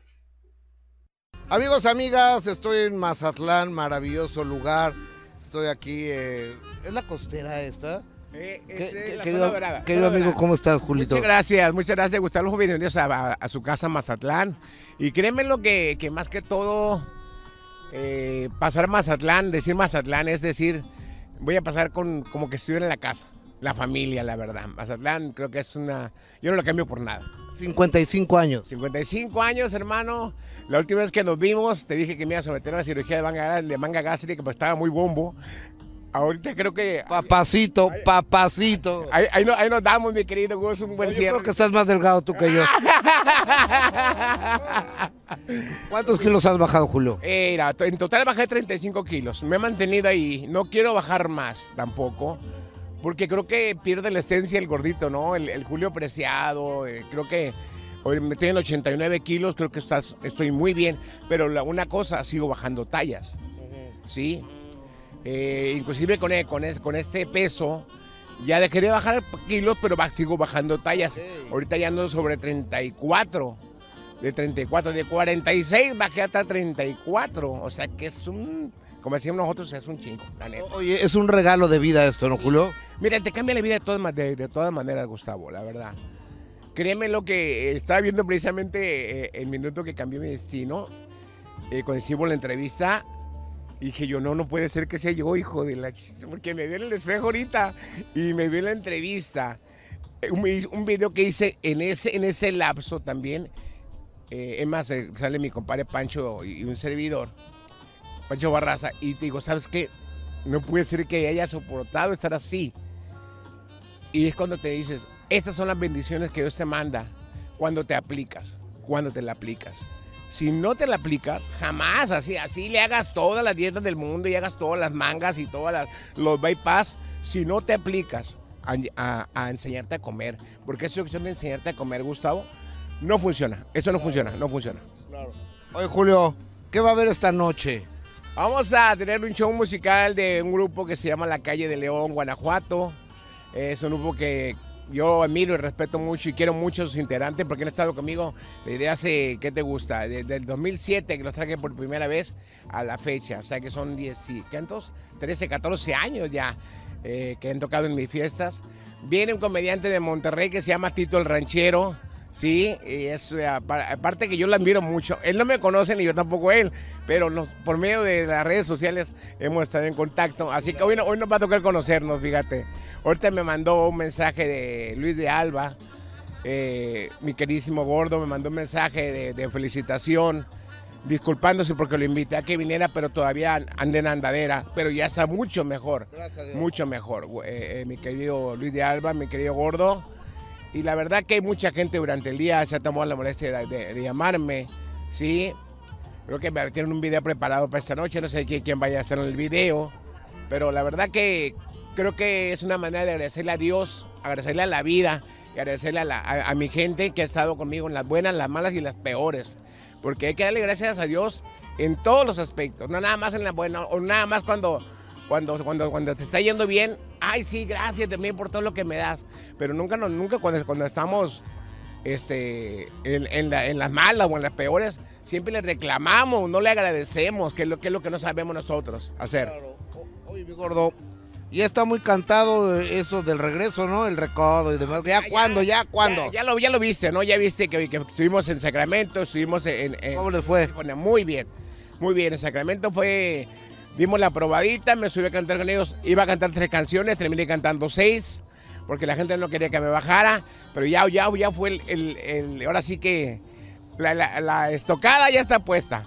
Amigos, amigas, estoy en Mazatlán, maravilloso lugar. Estoy aquí, eh, ¿es la costera esta? Eh, ¿Qué- es, qué- la querido zona dorada, querido zona amigo, dorada. ¿cómo estás, Julito? Muchas gracias, muchas gracias, Gustavo. Bienvenidos a su casa Mazatlán. Y créeme lo que, que más que todo, eh, pasar Mazatlán, decir Mazatlán es decir, voy a pasar con como que estuviera en la casa, la familia, la verdad. Mazatlán creo que es una... Yo no lo cambio por nada. 55 años. 55 años, hermano. La última vez que nos vimos, te dije que me iba a someter a una cirugía de manga, de manga gástrica, pues estaba muy bombo. Ahorita creo que... Papacito, papacito. Ahí, ahí, no- ahí nos damos, mi querido Gus, un buen Yo cierre. creo que estás más delgado tú que yo. ¿Cuántos kilos has bajado, Julio? Eh, mira, en total bajé 35 kilos. Me he mantenido ahí. No quiero bajar más tampoco. porque creo que pierde la esencia el gordito, ¿no? El, el Julio Preciado, eh, creo que hoy me estoy en 89 kilos, creo que estás, estoy muy bien, pero la- una cosa, sigo bajando tallas, ¿sí? Eh, inclusive con, e- con, con este peso, ya dejé de bajar kilos, pero sigo bajando tallas. Ahorita ya ando sobre 34, de 34, de 46 bajé hasta 34, o sea que es un, como decíamos nosotros, es un chingo, la neta. Oye, es un regalo de vida esto, ¿no, Julio? Mira, te cambia la vida de todas, de, de todas maneras, Gustavo, la verdad. Créeme lo que eh, estaba viendo precisamente eh, el minuto que cambió mi destino. eh, cuando hicimos la entrevista, dije yo, no, no puede ser que sea yo, hijo de la ch... Porque me vi en el espejo ahorita y me vi en la entrevista. Eh, Un, vi- un video que hice en ese, en ese lapso también. eh, es más, eh, sale mi compadre Pancho y, y un servidor, Pancho Barraza, y te digo, ¿sabes qué? No puede ser que haya soportado estar así. Y es cuando te dices, estas son las bendiciones que Dios te manda cuando te aplicas, cuando te la aplicas. Si no te la aplicas, jamás, así, así le hagas todas las dietas del mundo y hagas todas las mangas y todas las, los bypass, si no te aplicas a, a- a enseñarte a comer, porque esa cuestión de enseñarte a comer, Gustavo, no funciona. Eso no funciona, no funciona. Oye, Julio, ¿qué va a haber esta noche? Vamos a tener un show musical de un grupo que se llama La Calle de León, Guanajuato. Es un grupo que yo admiro y respeto mucho y quiero mucho a sus integrantes porque han estado conmigo desde hace, ¿qué te gusta? Desde el 2007 que los traje por primera vez a la fecha. O sea que son 10, y- ¿cuántos? 13, 14 años ya eh, que han tocado en mis fiestas. Viene un comediante de Monterrey que se llama Tito el Ranchero. Sí, y es eh, apa- aparte que yo lo admiro mucho. Él no me conoce ni yo tampoco él, pero por medio de las redes sociales hemos estado en contacto. Así que hoy, no- hoy nos va a tocar conocernos, fíjate. Ahorita me mandó un mensaje de Luis de Alba, eh, mi queridísimo gordo, me mandó un mensaje de, de felicitación, disculpándose porque lo invité a que viniera, pero todavía anda en andadera, pero ya está mucho mejor. Gracias. Mucho mejor. Eh, eh, mi querido Luis de Alba, mi querido gordo. Y la verdad que hay mucha gente durante el día se ha tomado la molestia de, llamarme, ¿sí? Creo que tienen un video preparado para esta noche, no sé quién, quién vaya a en el video, pero la verdad que creo que es una manera de agradecerle a Dios, agradecerle a la vida y agradecerle a, a- mi gente que ha estado conmigo en las buenas, las malas y las peores. Porque hay que darle gracias a Dios en todos los aspectos, no nada más en la buena, o nada más cuando, cuando, cuando, cuando te está yendo bien. Ay, sí, gracias también por todo lo que me das. Pero nunca, no- nunca cuando, cuando estamos este, en, en la- en las malas o en las peores, siempre le reclamamos, no le agradecemos, que es lo que, es lo que no sabemos nosotros hacer. Claro. Oye, mi gordo, ya está muy cantado eh, eso del regreso, ¿no? El recodo y demás. ¿Ya, cuándo? ¿Ya cuándo? Ya, ya lo, ya lo viste, ¿no? Ya viste que, que estuvimos en Sacramento, estuvimos en... en- ¿Cómo les fue? Muy bien, muy bien. En Sacramento fue... Dimos la probadita, me subí a cantar con ellos. Iba a cantar tres canciones, terminé cantando seis, porque la gente no quería que me bajara. Pero ya, ya, ya fue el... el- el- ahora sí que la, la- la estocada ya está puesta.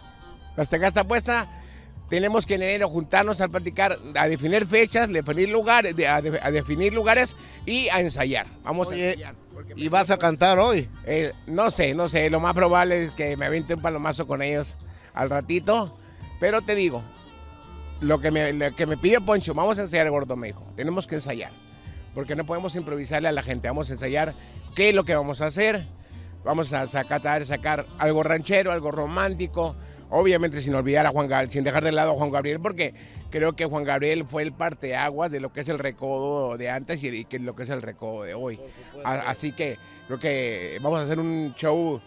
La estocada está puesta. Tenemos que en enero juntarnos a platicar, a definir fechas, definir lugares, a, de- a definir lugares y a ensayar. Vamos Oye, a ensayar. porque ¿Y vas a cantar hoy? eh, no sé, no sé, lo más probable es que me aviente un palomazo con ellos al ratito. Pero te digo, lo que me, lo que me pide Poncho, vamos a ensayar, gordo, me dijo. Tenemos que ensayar. Porque no podemos improvisarle a la gente. Vamos a ensayar qué es lo que vamos a hacer. Vamos a sacar, sacar algo ranchero, algo romántico. Obviamente sin olvidar a Juan Gabriel, sin dejar de lado a Juan Gabriel, porque creo que Juan Gabriel fue el parteaguas de lo que es el recodo de antes y de lo que es el recodo de hoy. Así que creo que vamos a hacer un show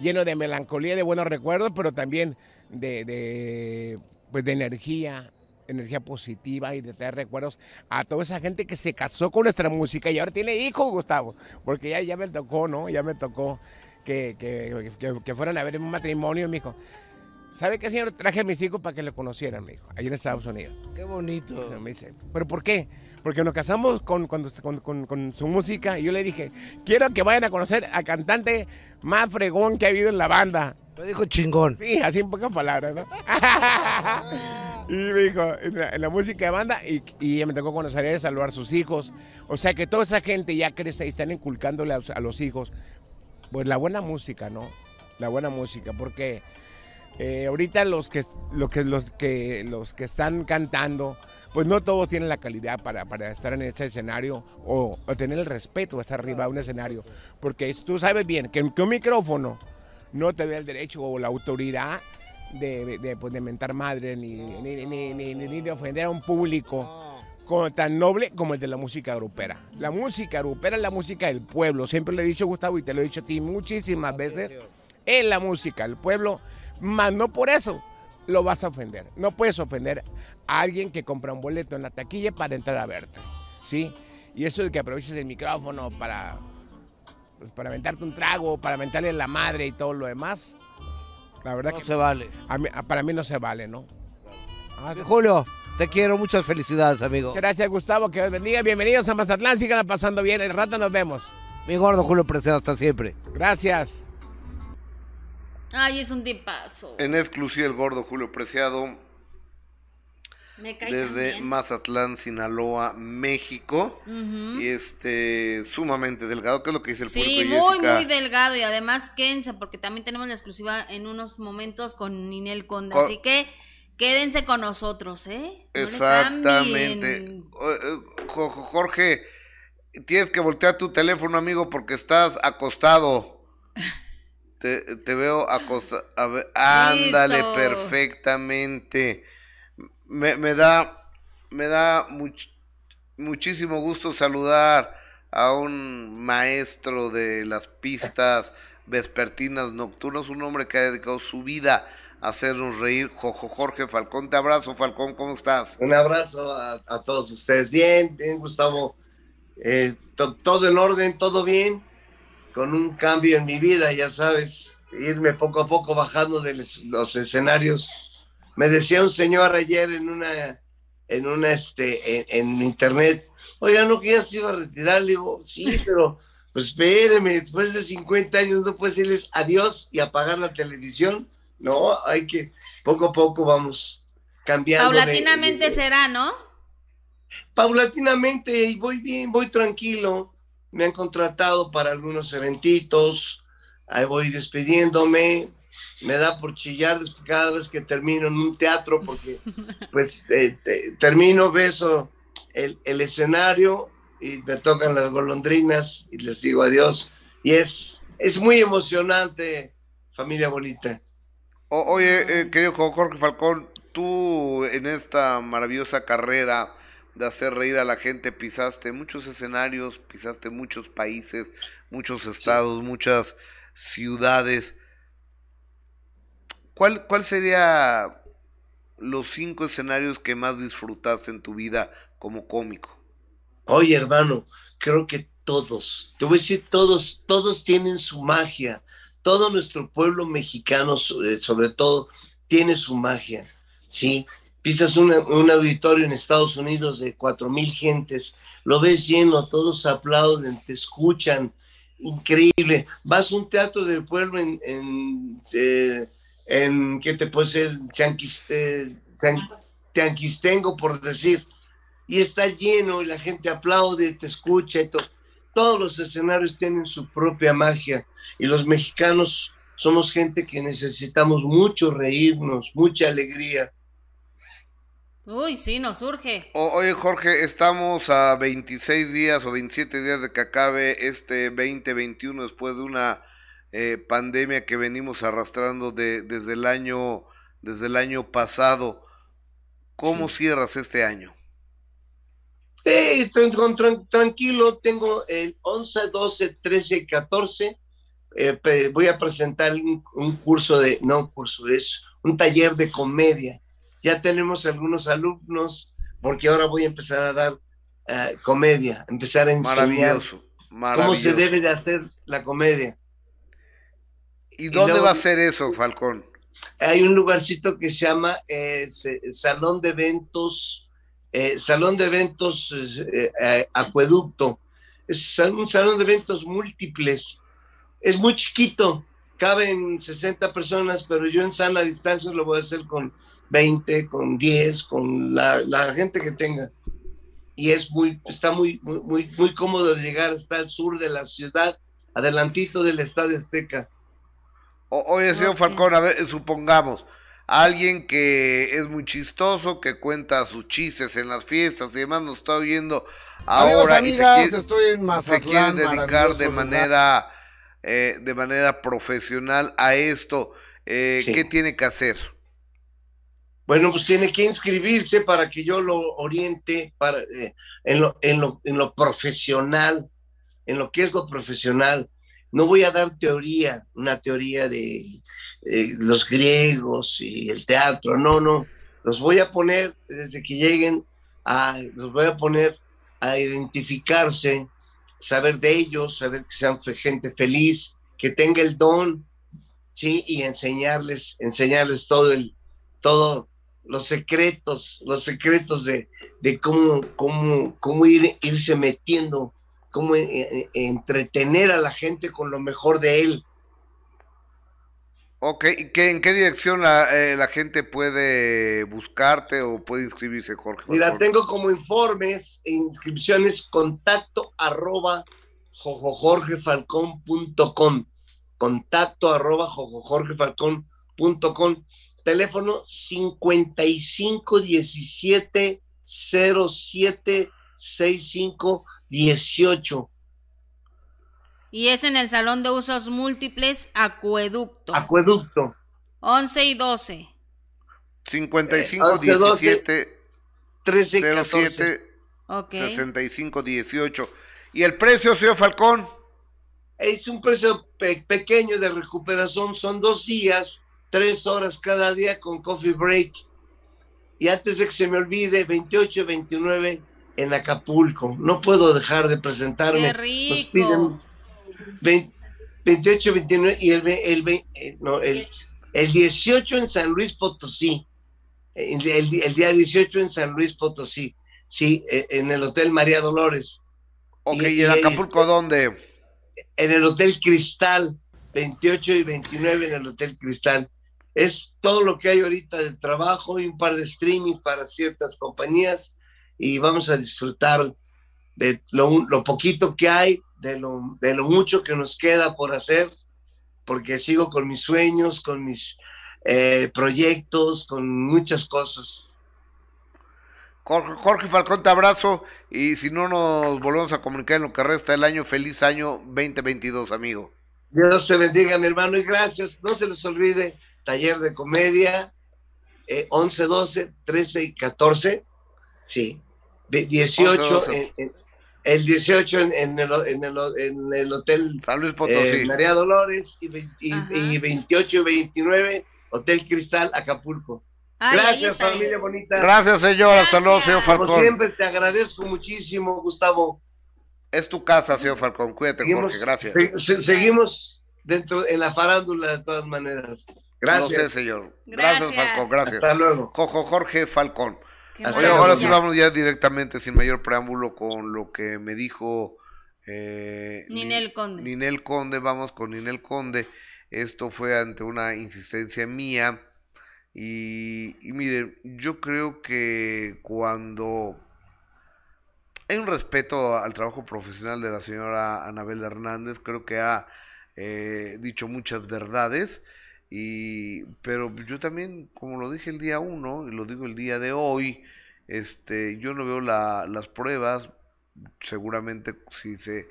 lleno de melancolía, de buenos recuerdos, pero también de, de, pues de energía, energía positiva y de traer recuerdos a toda esa gente que se casó con nuestra música y ahora tiene hijos, Gustavo, porque ya, ya me tocó, ¿no? Ya me tocó que, que, que- que fueran a ver un matrimonio, me dijo. ¿Sabe qué, señor? Traje a mis hijos para que lo conocieran, me dijo, allí en Estados Unidos. Qué bonito. Me dice, ¿pero por qué? Porque nos casamos con, con, con- con su música y yo le dije, quiero que vayan a conocer al cantante más fregón que ha habido en la banda. Me dijo chingón. Sí, así en pocas palabras, ¿no? y me dijo, la, la música de banda y, y me tocó conocer a él, saludar a sus hijos. O sea que toda esa gente ya crece y están inculcándole a, a los hijos, pues la buena música, ¿no? La buena música, porque eh, ahorita los que, lo que, los, que, los que están cantando, pues no todos tienen la calidad para, para estar en ese escenario o, o tener el respeto estar arriba de un escenario. Porque tú sabes bien que, que un micrófono no te da el derecho o la autoridad de, de, pues, de mentar madre ni, ni, ni, ni, ni de ofender a un público como- tan noble como el de la música grupera. La música grupera es la música del pueblo. Siempre le he dicho, Gustavo, y te lo he dicho a ti muchísimas veces, es la música del pueblo, más no por eso lo vas a ofender. No puedes ofender a alguien que compra un boleto en la taquilla para entrar a verte, ¿sí? Y eso de que aproveches el micrófono para, pues, para aventarte un trago, para aventarle la madre y todo lo demás, la verdad No que se vale. a mí- a- para mí no se vale, ¿no? Ah, Julio, te quiero. Muchas felicidades, amigo. Gracias, Gustavo. Que Dios bendiga. Bienvenidos a Mazatlán. Sigan pasando bien. El rato nos vemos. Mi gordo Julio Preciado, hasta siempre. Gracias. Ay, es un tipazo. En exclusiva el gordo Julio Preciado Me cae desde también. Mazatlán, Sinaloa, México. Ujú. Y este, sumamente delgado, que es lo que dice el Sí, público muy, Jessica. muy delgado y además quédense porque también tenemos la exclusiva en unos momentos con Ninel Conde. Co- Así que quédense con nosotros, ¿eh? No Exactamente. eh, Jo- Jo- Jorge, tienes que voltear tu teléfono, amigo, porque estás acostado. Te, te veo acostado. Ándale, perfectamente. Me, me da, me da much- muchísimo gusto saludar a un maestro de las pistas vespertinas nocturnas, un hombre que ha dedicado su vida a hacernos reír. Jorge Falcón, te abrazo, Falcón, ¿cómo estás? Un abrazo a, todos ustedes. Bien, bien, Gustavo. Eh, to- todo en orden, todo bien. Con un cambio en mi vida, ya sabes, irme poco a poco bajando de los escenarios. Me decía un señor ayer en una, en una, este, en, en internet, oiga, no que ya se iba a retirar. Le digo, sí, pero pues espéreme, después de 50 años no puedes decirles adiós y apagar la televisión. No, hay que, poco a poco vamos cambiando. de- Paulatinamente de- será, ¿no? paulatinamente y voy bien, voy tranquilo. Me han contratado para algunos eventitos, ahí voy despidiéndome. Me da por chillar cada vez que termino en un teatro porque pues eh, te- termino, beso el, el escenario y me tocan las golondrinas y les digo adiós. Y es, es muy emocionante, familia bonita. O- oye, eh, querido Jo- Jorge Falcón, tú en esta maravillosa carrera de hacer reír a la gente pisaste muchos escenarios, pisaste muchos países, muchos estados, muchas ciudades. ¿Cuál, ¿Cuál sería los cinco escenarios que más disfrutaste en tu vida como cómico? Oye, hermano, creo que todos, te voy a decir todos, todos tienen su magia. Todo nuestro pueblo mexicano, eh, sobre todo, tiene su magia, ¿sí? Pisas un auditorio en Estados Unidos de cuatro mil gentes, lo ves lleno, todos aplauden, te escuchan, increíble. Vas a un teatro del pueblo en, en, eh, en ¿qué te puede ser? Tianquistengo, por decir y está lleno y la gente aplaude, te escucha y todo. Todos los escenarios tienen su propia magia y los mexicanos somos gente que necesitamos mucho reírnos, mucha alegría. Uy, sí, nos surge. O- oye, Jorge, estamos a 26 días o 27 días de que acabe este 2021 después de una eh, pandemia que venimos arrastrando de, desde el año desde el año pasado. ¿Cómo cierras este año? Sí, tranquilo, tengo el 11, 12, 13 y 14. eh, pre- voy a presentar un, un curso de, no un curso, es un taller de comedia. Ya tenemos algunos alumnos, porque ahora voy a empezar a dar eh, comedia, empezar a enseñar Maravilloso, cómo se debe de hacer la comedia. ¿Y dónde luego- va a ser eso, Falcón? Hay un lugarcito que se llama eh, Salón de Eventos, eh, Salón de Eventos eh, eh, Acueducto. Es un salón de eventos múltiples. Es muy chiquito, caben 60 personas, pero yo en sana distancia lo voy a hacer con 20, con 10, con la, la gente que tenga. Y es muy, está muy, muy, muy, muy cómodo de llegar, está al sur de la ciudad, adelantito del Estadio Azteca. O- oye, señor. Falcón, a ver, supongamos, alguien que es muy chistoso, que cuenta sus chistes en las fiestas y demás, nos está oyendo ahora Amigos, y se amigas, quiere, estoy en se quiere dedicar de manera eh, de manera profesional a esto. Eh, Sí. ¿Qué tiene que hacer? Bueno, pues tiene que inscribirse para que yo lo oriente para, eh, en, lo, en, lo, en lo profesional, en lo que es lo profesional. No voy a dar teoría, una teoría de eh, los griegos y el teatro, no, no. Los voy a poner desde que lleguen a, los voy a poner a identificarse, saber de ellos, saber que sean gente feliz, que tenga el don, sí, y enseñarles, enseñarles todo el, todo los secretos, los secretos de, de cómo, cómo, cómo ir, irse metiendo, cómo eh, eh, entretener a la gente con lo mejor de él. Ok, ¿y qué, ¿en qué dirección la, eh, la gente puede buscarte o puede inscribirse, Jorge? Mira, tengo como informes e inscripciones contacto arroba jojojorgefalcón.com contacto arroba jojojorgefalcón.com teléfono 5517 07 65 18 Y es en el Salón de Usos Múltiples Acueducto. acueducto 11 y 12. 55 Eh, 17 13 y 14 07 Ok. 65 18. ¿Y el precio, señor Falcón? Es un precio pe- pequeño de recuperación, son dos días, tres horas cada día con coffee break. Y antes de que se me olvide, 28 y 29 en Acapulco. No puedo dejar de presentarme. Qué Nos rico. piden 20 28 y 29 y el, ve- el, eh, no, el, el 18 en San Luis Potosí. El, el- el día 18 en San Luis Potosí. Sí, eh, en el Hotel María Dolores. Ok, Y- ¿y, en Acapulco este- dónde? en el Hotel Cristal, 28 y 29 en el Hotel Cristal. Es todo lo que hay ahorita de trabajo y un par de streaming para ciertas compañías y vamos a disfrutar de lo, poquito que hay, de lo, de lo mucho que nos queda por hacer, porque sigo con mis sueños, con mis eh, proyectos, con muchas cosas. Jorge, Jorge Falcón, te abrazo. Y si no nos volvemos a comunicar en lo que resta del año, feliz año 2022, amigo. Dios te bendiga, mi hermano, y gracias. No se les olvide, taller de comedia, eh, 11, 12, 13 y 14. Sí. De 18, 11, 12. en- en- el 18 en, en el, en, el, en el Hotel San Luis eh, Potosí. María Dolores y, y- y 28 y 29, Hotel Cristal, Acapulco. Ay, gracias, familia bonita. Gracias, señor. Hasta luego, señor Gracias. Como Falcón. siempre, te agradezco muchísimo, Gustavo. Es tu casa, señor Falcón. Cuídate, Jorge. Gracias. se- se- seguimos dentro en la farándula de todas maneras. Sé, Gracias. señor. Gracias, Gracias. Falcón. Gracias. Hasta luego. Jojo Jorge Falcón. Oye, ahora sí vamos ya directamente, sin mayor preámbulo, con lo que me dijo eh, Ni- Ninel Conde. Ninel Conde. Vamos con Ninel Conde. Esto fue ante una insistencia mía. Y, y miren, yo creo que cuando hay un respeto al trabajo profesional de la señora Anabel Hernández, creo que ha eh, dicho muchas verdades. Y, pero yo también, como lo dije el día uno, y lo digo el día de hoy, este, yo no veo la- las pruebas. Seguramente si se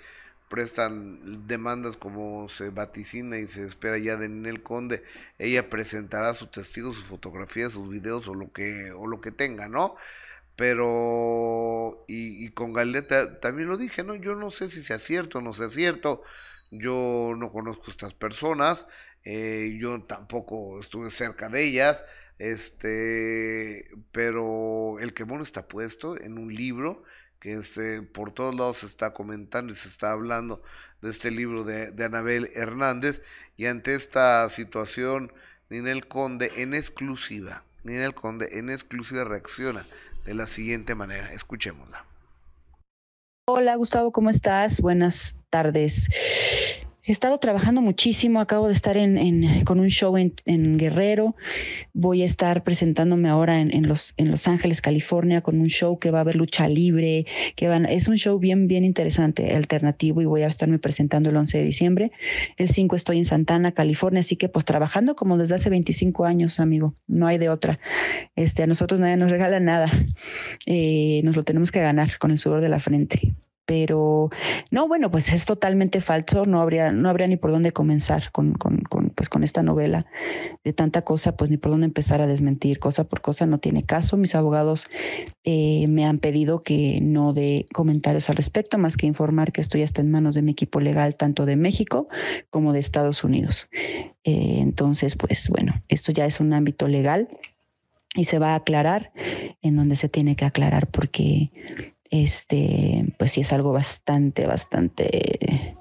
prestan demandas como se vaticina y se espera ya de Ninel Conde, ella presentará sus testigos, sus fotografías, sus videos o lo que, o lo que tenga, ¿no? Pero, y, y con Galeta también lo dije, ¿no? Yo no sé si sea cierto o no sea cierto, yo no conozco estas personas, eh, yo tampoco estuve cerca de ellas, este, pero el quemón está puesto en un libro que este, por todos lados se está comentando y se está hablando de este libro de, de Anabel Hernández y ante esta situación Ninel Conde en exclusiva, Ninel Conde en exclusiva reacciona de la siguiente manera, escuchémosla. Hola Gustavo, ¿cómo estás? Buenas tardes. He estado trabajando muchísimo, acabo de estar en, con un show en, Guerrero, voy a estar presentándome ahora en, en los, en Los Ángeles, California, con un show que va a haber lucha libre, que van, es un show bien, bien interesante, alternativo, y voy a estarme presentando el 11 de diciembre. El 5 estoy en Santana, California, así que pues trabajando como desde hace 25 años, amigo, no hay de otra. Este, a nosotros nadie nos regala nada, Eh, nos lo tenemos que ganar con el sudor de la frente. Pero no, bueno, pues es totalmente falso, no habría, no habría ni por dónde comenzar con, con, pues con esta novela de tanta cosa, pues ni por dónde empezar a desmentir, cosa por cosa no tiene caso. Mis abogados eh, me han pedido que no dé comentarios al respecto, más que informar que estoy hasta en manos de mi equipo legal, tanto de México como de Estados Unidos. Eh, entonces, pues bueno, esto ya es un ámbito legal y se va a aclarar en donde se tiene que aclarar porque este pues sí es algo bastante bastante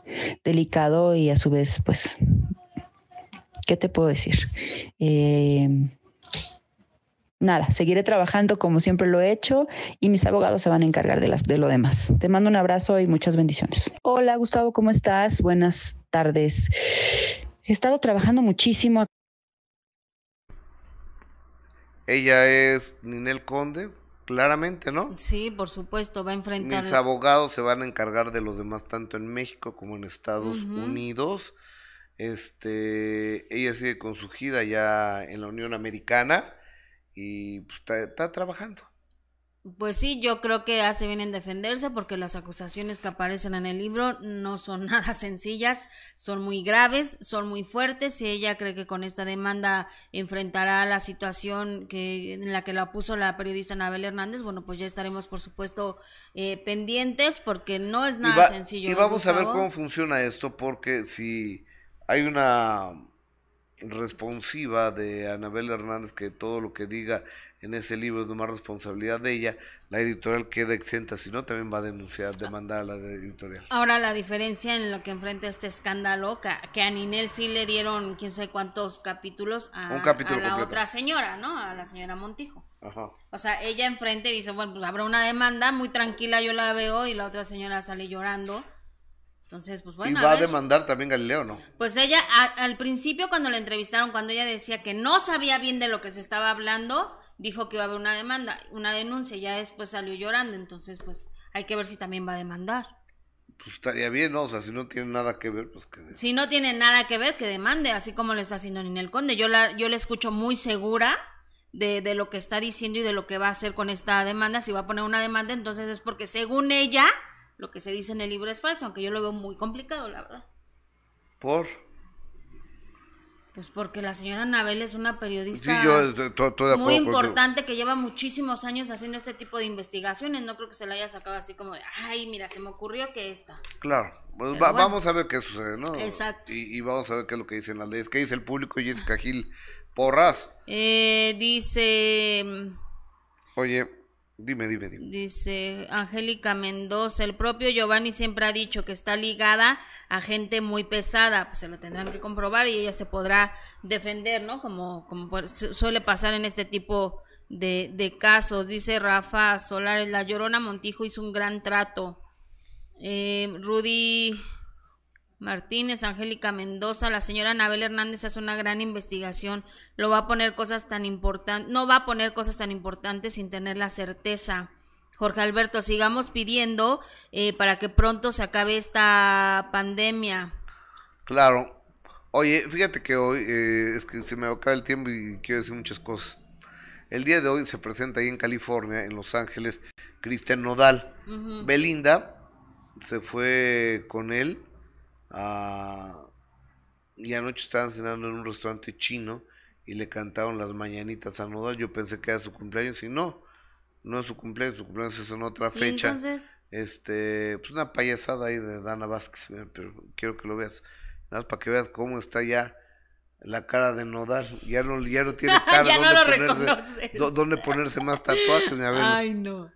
delicado y a su vez pues qué te puedo decir Eh, nada seguiré trabajando como siempre lo he hecho y mis abogados se van a encargar de las de lo demás. Te mando un abrazo y muchas bendiciones. Hola Gustavo cómo estás buenas tardes. He estado trabajando muchísimo. Ella es Ninel Conde, claramente, ¿no? Sí, por supuesto, va a enfrentar. Mis abogados se van a encargar de los demás tanto en México como en Estados. Unidos. Este, ella sigue con su gira ya en la Unión Americana y pues, está, está trabajando. Pues sí, yo creo que hace bien en defenderse porque las acusaciones que aparecen en el libro no son nada sencillas, son muy graves, son muy fuertes y ella cree que con esta demanda enfrentará la situación que en la que la puso la periodista Anabel Hernández. Bueno, pues ya estaremos por supuesto eh, pendientes porque no es Y nada va- sencillo. Y ¿eh, vamos a ver cómo funciona esto, porque si hay una responsiva de Anabel Hernández que todo lo que diga en ese libro es de más responsabilidad de ella, la editorial queda exenta, si no también va a denunciar, demandar a la editorial. Ahora la diferencia en lo que enfrenta este escándalo, que, a Ninel sí le dieron quién sabe cuántos capítulos a, Un capítulo a la completo. otra señora, ¿no? A la señora Montijo. Ajá. O sea, ella enfrente dice, bueno, pues habrá una demanda, muy tranquila yo la veo y la otra señora sale llorando. Entonces, pues bueno, y va a demandar también Galileo, ¿no? Pues ella, a- al principio cuando la entrevistaron, cuando ella decía que no sabía bien de lo que se estaba hablando, dijo que iba a haber una demanda, una denuncia, y ya después salió llorando, entonces pues hay que ver si también va a demandar. Pues estaría bien, ¿no? O sea, si no tiene nada que ver, pues que... Si no tiene nada que ver, que demande, así como lo está haciendo Ninel Conde. Yo la, yo la escucho muy segura de, de lo que está diciendo y de lo que va a hacer con esta demanda. Si va a poner una demanda, entonces es porque según ella, lo que se dice en el libro es falso, aunque yo lo veo muy complicado, la verdad. Por... Pues porque la señora Anabel es una Sí, periodista yo muy importante que lleva muchísimos años haciendo este tipo de investigaciones. No creo que se la haya sacado así como de, ay, mira, se me ocurrió que esta. Claro, pues va- bueno. vamos a ver qué sucede, ¿no? Exacto. Y, y vamos a ver qué es lo que dicen las leyes. ¿Qué dice el público? Jessica Gil Porras. Eh, dice... Oye, dime, dime, dime. Dice Angélica Mendoza, el propio Giovanni siempre ha dicho que está ligada a gente muy pesada, pues se lo tendrán que comprobar y ella se podrá defender, ¿no? Como, como suele pasar en este tipo de, de casos. Dice Rafa Solares, la Llorona Montijo hizo un gran trato. Eh, Rudy Martínez, Angélica Mendoza, la señora Anabel Hernández hace una gran investigación, lo va a poner cosas tan importantes, no va a poner cosas tan importantes sin tener la certeza. Jorge Alberto, sigamos pidiendo eh, para que pronto se acabe esta pandemia. Claro. Oye, fíjate que hoy eh, es que se me acaba el tiempo y quiero decir muchas cosas. El día de hoy se presenta ahí en California, en Los Ángeles, Cristian Nodal. Belinda se fue con él a... y anoche estaban cenando en un restaurante chino y le cantaron las mañanitas a Nodal. Yo pensé que era su cumpleaños y no, no es su cumpleaños, su cumpleaños es en otra Y fecha. entonces, Este, pues una payasada ahí de Dana Vázquez, pero quiero que lo veas. Nada más para que veas cómo está ya la cara de Nodal. Ya no, ya no tiene cara Ya no lo ponerse, do- donde ponerse más tatuajes, mi ay no.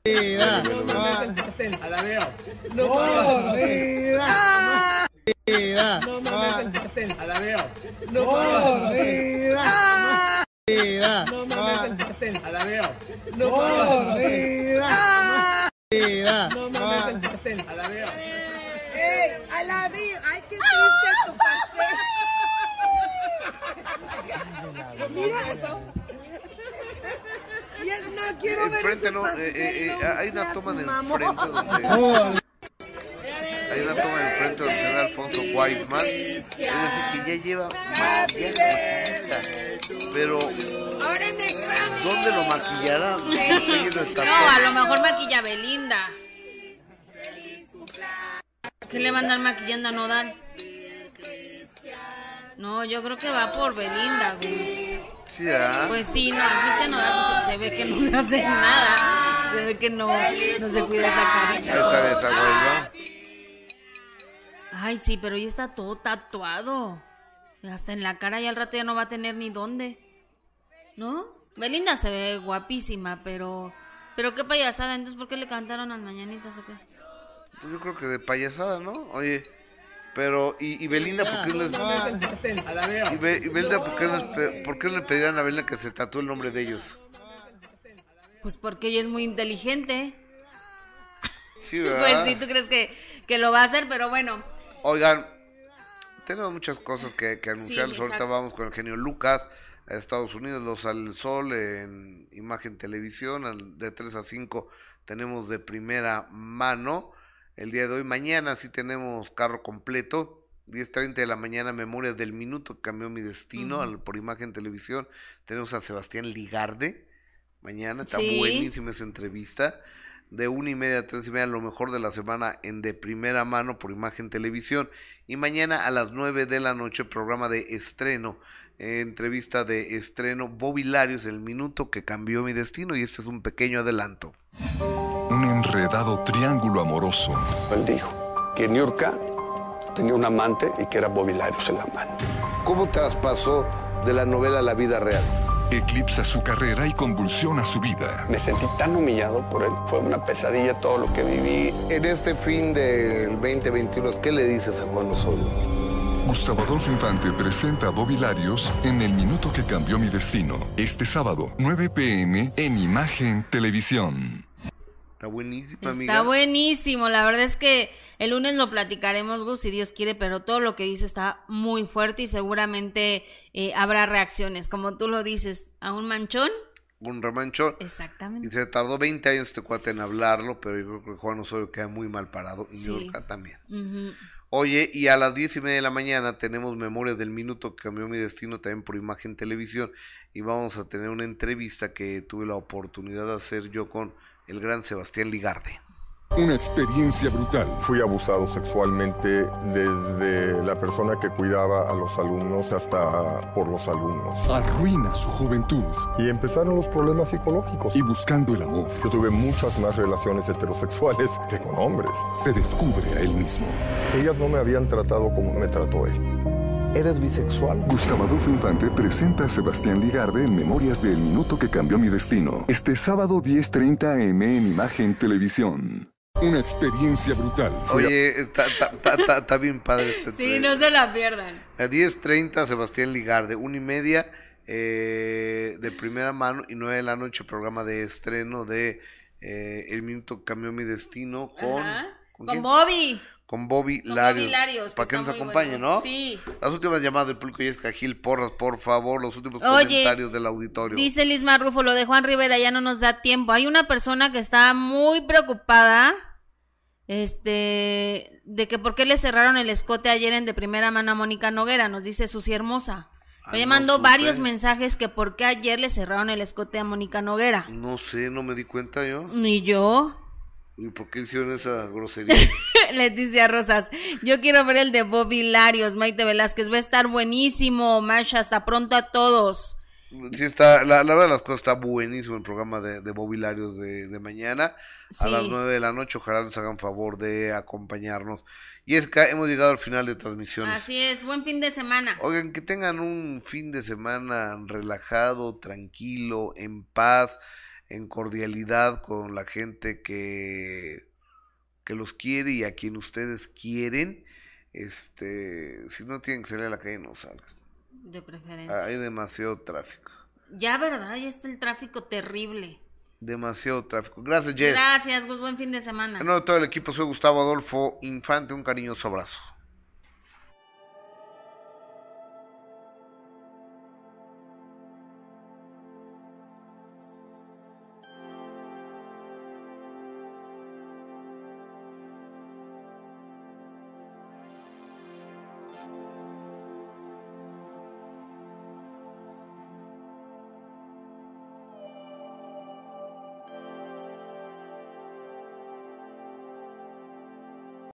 I love you. Ay, qué triste tu pastel. Mira eso. Yes, no quiero ver Enfrente ese no, pastel, eh, eh, eh, no hay una toma de enfrente donde hay una toma de enfrente donde se ve Alfonso es decir que ya lleva maquillando pero en el ¿dónde lo maquillará? No está a lo mejor maquilla Belinda. ¿Qué le van a andar maquillando a Nodal? No, yo creo que va por Belinda, Gus. Sí, ¿ah? Pues sí, no, Cristian Nodal pues, se ve que no se hace nada. Se ve que no, no se cuida esa Ahí carita. está esa huelga. Ay, sí, pero ya está todo tatuado. Hasta en la cara y al rato ya no va a tener ni dónde. ¿No? Belinda se ve guapísima, pero... Pero qué payasada, entonces ¿por qué le cantaron las mañanitas o qué? Pues yo creo que de payasada, ¿no? Oye, pero, ¿y, y Belinda por qué les... ¿Y, Be- y Belinda por qué, les por qué le pedirían a Belinda que se tatúe el nombre de ellos? Pues porque ella es muy inteligente. Sí, ¿verdad? Pues sí, tú crees que, que lo va a hacer, pero bueno. Oigan, tenemos muchas cosas que, que anunciarles. Sí, Ahorita vamos con el genio Lucas a Estados Unidos, los al sol en imagen televisión, al- de 3 a 5 tenemos de primera mano. El día de hoy, mañana sí tenemos carro completo. 10.30 de la mañana, Memorias del Minuto, que cambió mi destino al- por imagen televisión. Tenemos a Sebastián Ligarde. Mañana está Sí. buenísima esa entrevista. De una y media a tres y media, lo mejor de la semana en de primera mano por imagen televisión. Y mañana a las 9 de la noche, programa de estreno. eh, entrevista de estreno, Bobby Larios, el minuto que cambió mi destino. Y este es un pequeño adelanto. Un enredado triángulo amoroso. Él dijo que Niurka tenía un amante y que era Bobilarios el amante. ¿Cómo traspasó de la novela a la vida real? Eclipsa su carrera y convulsiona su vida. Me sentí tan humillado por él. Fue una pesadilla todo lo que viví. En este fin del 2021, ¿qué le dices a Juan Osorio? Gustavo Adolfo Infante presenta a Bobby Larios en El Minuto que Cambió Mi Destino. Este sábado, 9 pm, en Imagen Televisión. Está buenísima, Está amiga. buenísimo, la verdad es que el lunes lo platicaremos, Gus, si Dios quiere, pero todo lo que dice está muy fuerte y seguramente eh, habrá reacciones, como tú lo dices, a un manchón. Un remanchón. Exactamente. Y se tardó 20 años este cuate en hablarlo, pero yo creo que Juan Osorio queda muy mal parado. Y Sí. Niurka también. Oye, y a las diez y media de la mañana tenemos Memorias del Minuto que cambió mi destino también por imagen televisión y vamos a tener una entrevista que tuve la oportunidad de hacer yo con el gran Sebastián Ligarde. Una experiencia brutal. Fui abusado sexualmente desde la persona que cuidaba a los alumnos hasta por los alumnos. Arruina su juventud. Y empezaron los problemas psicológicos. Y buscando el amor, Yo tuve muchas más relaciones heterosexuales que con hombres. se descubre a él mismo. Ellas no me habían tratado como me trató él. ¿Eres bisexual? Gustavo Adolfo Infante presenta a Sebastián Ligarde en Memorias del Minuto que Cambió Mi Destino. Este sábado 10.30 am en Imagen Televisión. Una experiencia brutal. Oye, está, bien padre este Sí, no se la pierdan. A 10.30 Sebastián Ligarde, una y media eh, de primera mano y nueve de la noche programa de estreno de eh, El Minuto que Cambió Mi Destino con... Ajá. ¿con Con? Bobby. Con Bobby Con Larios. Bobby Larios, que Para que nos acompañe, bueno. ¿no? Sí. Las últimas llamadas del público Jessica Gil Porras, por favor, los últimos Oye, comentarios del auditorio. Dice Lisma Rufo, lo de Juan Rivera ya no nos da tiempo. Hay una persona que está muy preocupada, este, de que por qué le cerraron el escote ayer en de primera mano a Mónica Noguera, nos dice Susi Hermosa. Ah, Me no mandó varios mensajes que por qué ayer le cerraron el escote a Mónica Noguera. No sé, no me di cuenta yo. Ni yo. ¿Y por qué hicieron esa grosería? Leticia Rosas, yo quiero ver el de Bobby Larios, Maite Velázquez, va a estar buenísimo, Masha, hasta pronto a todos. Sí, está, la, la verdad las cosas está buenísimo el programa de, de Bobby Larios de, de mañana a las 9 de la noche. Ojalá nos hagan favor de acompañarnos. Y es que hemos llegado al final de transmisiones. Así es, buen fin de semana. Oigan, que tengan un fin de semana relajado, tranquilo, en paz, en cordialidad con la gente que, que los quiere y a quien ustedes quieren. Este, si no tienen que salir a la calle, no salgan. De preferencia. Hay demasiado tráfico. Ya, ¿verdad? Ya está el tráfico terrible. Demasiado tráfico. Gracias, Jess. Gracias, Gus. Buen fin de semana. En nombre de todo el equipo, soy Gustavo Adolfo Infante. Un cariñoso abrazo.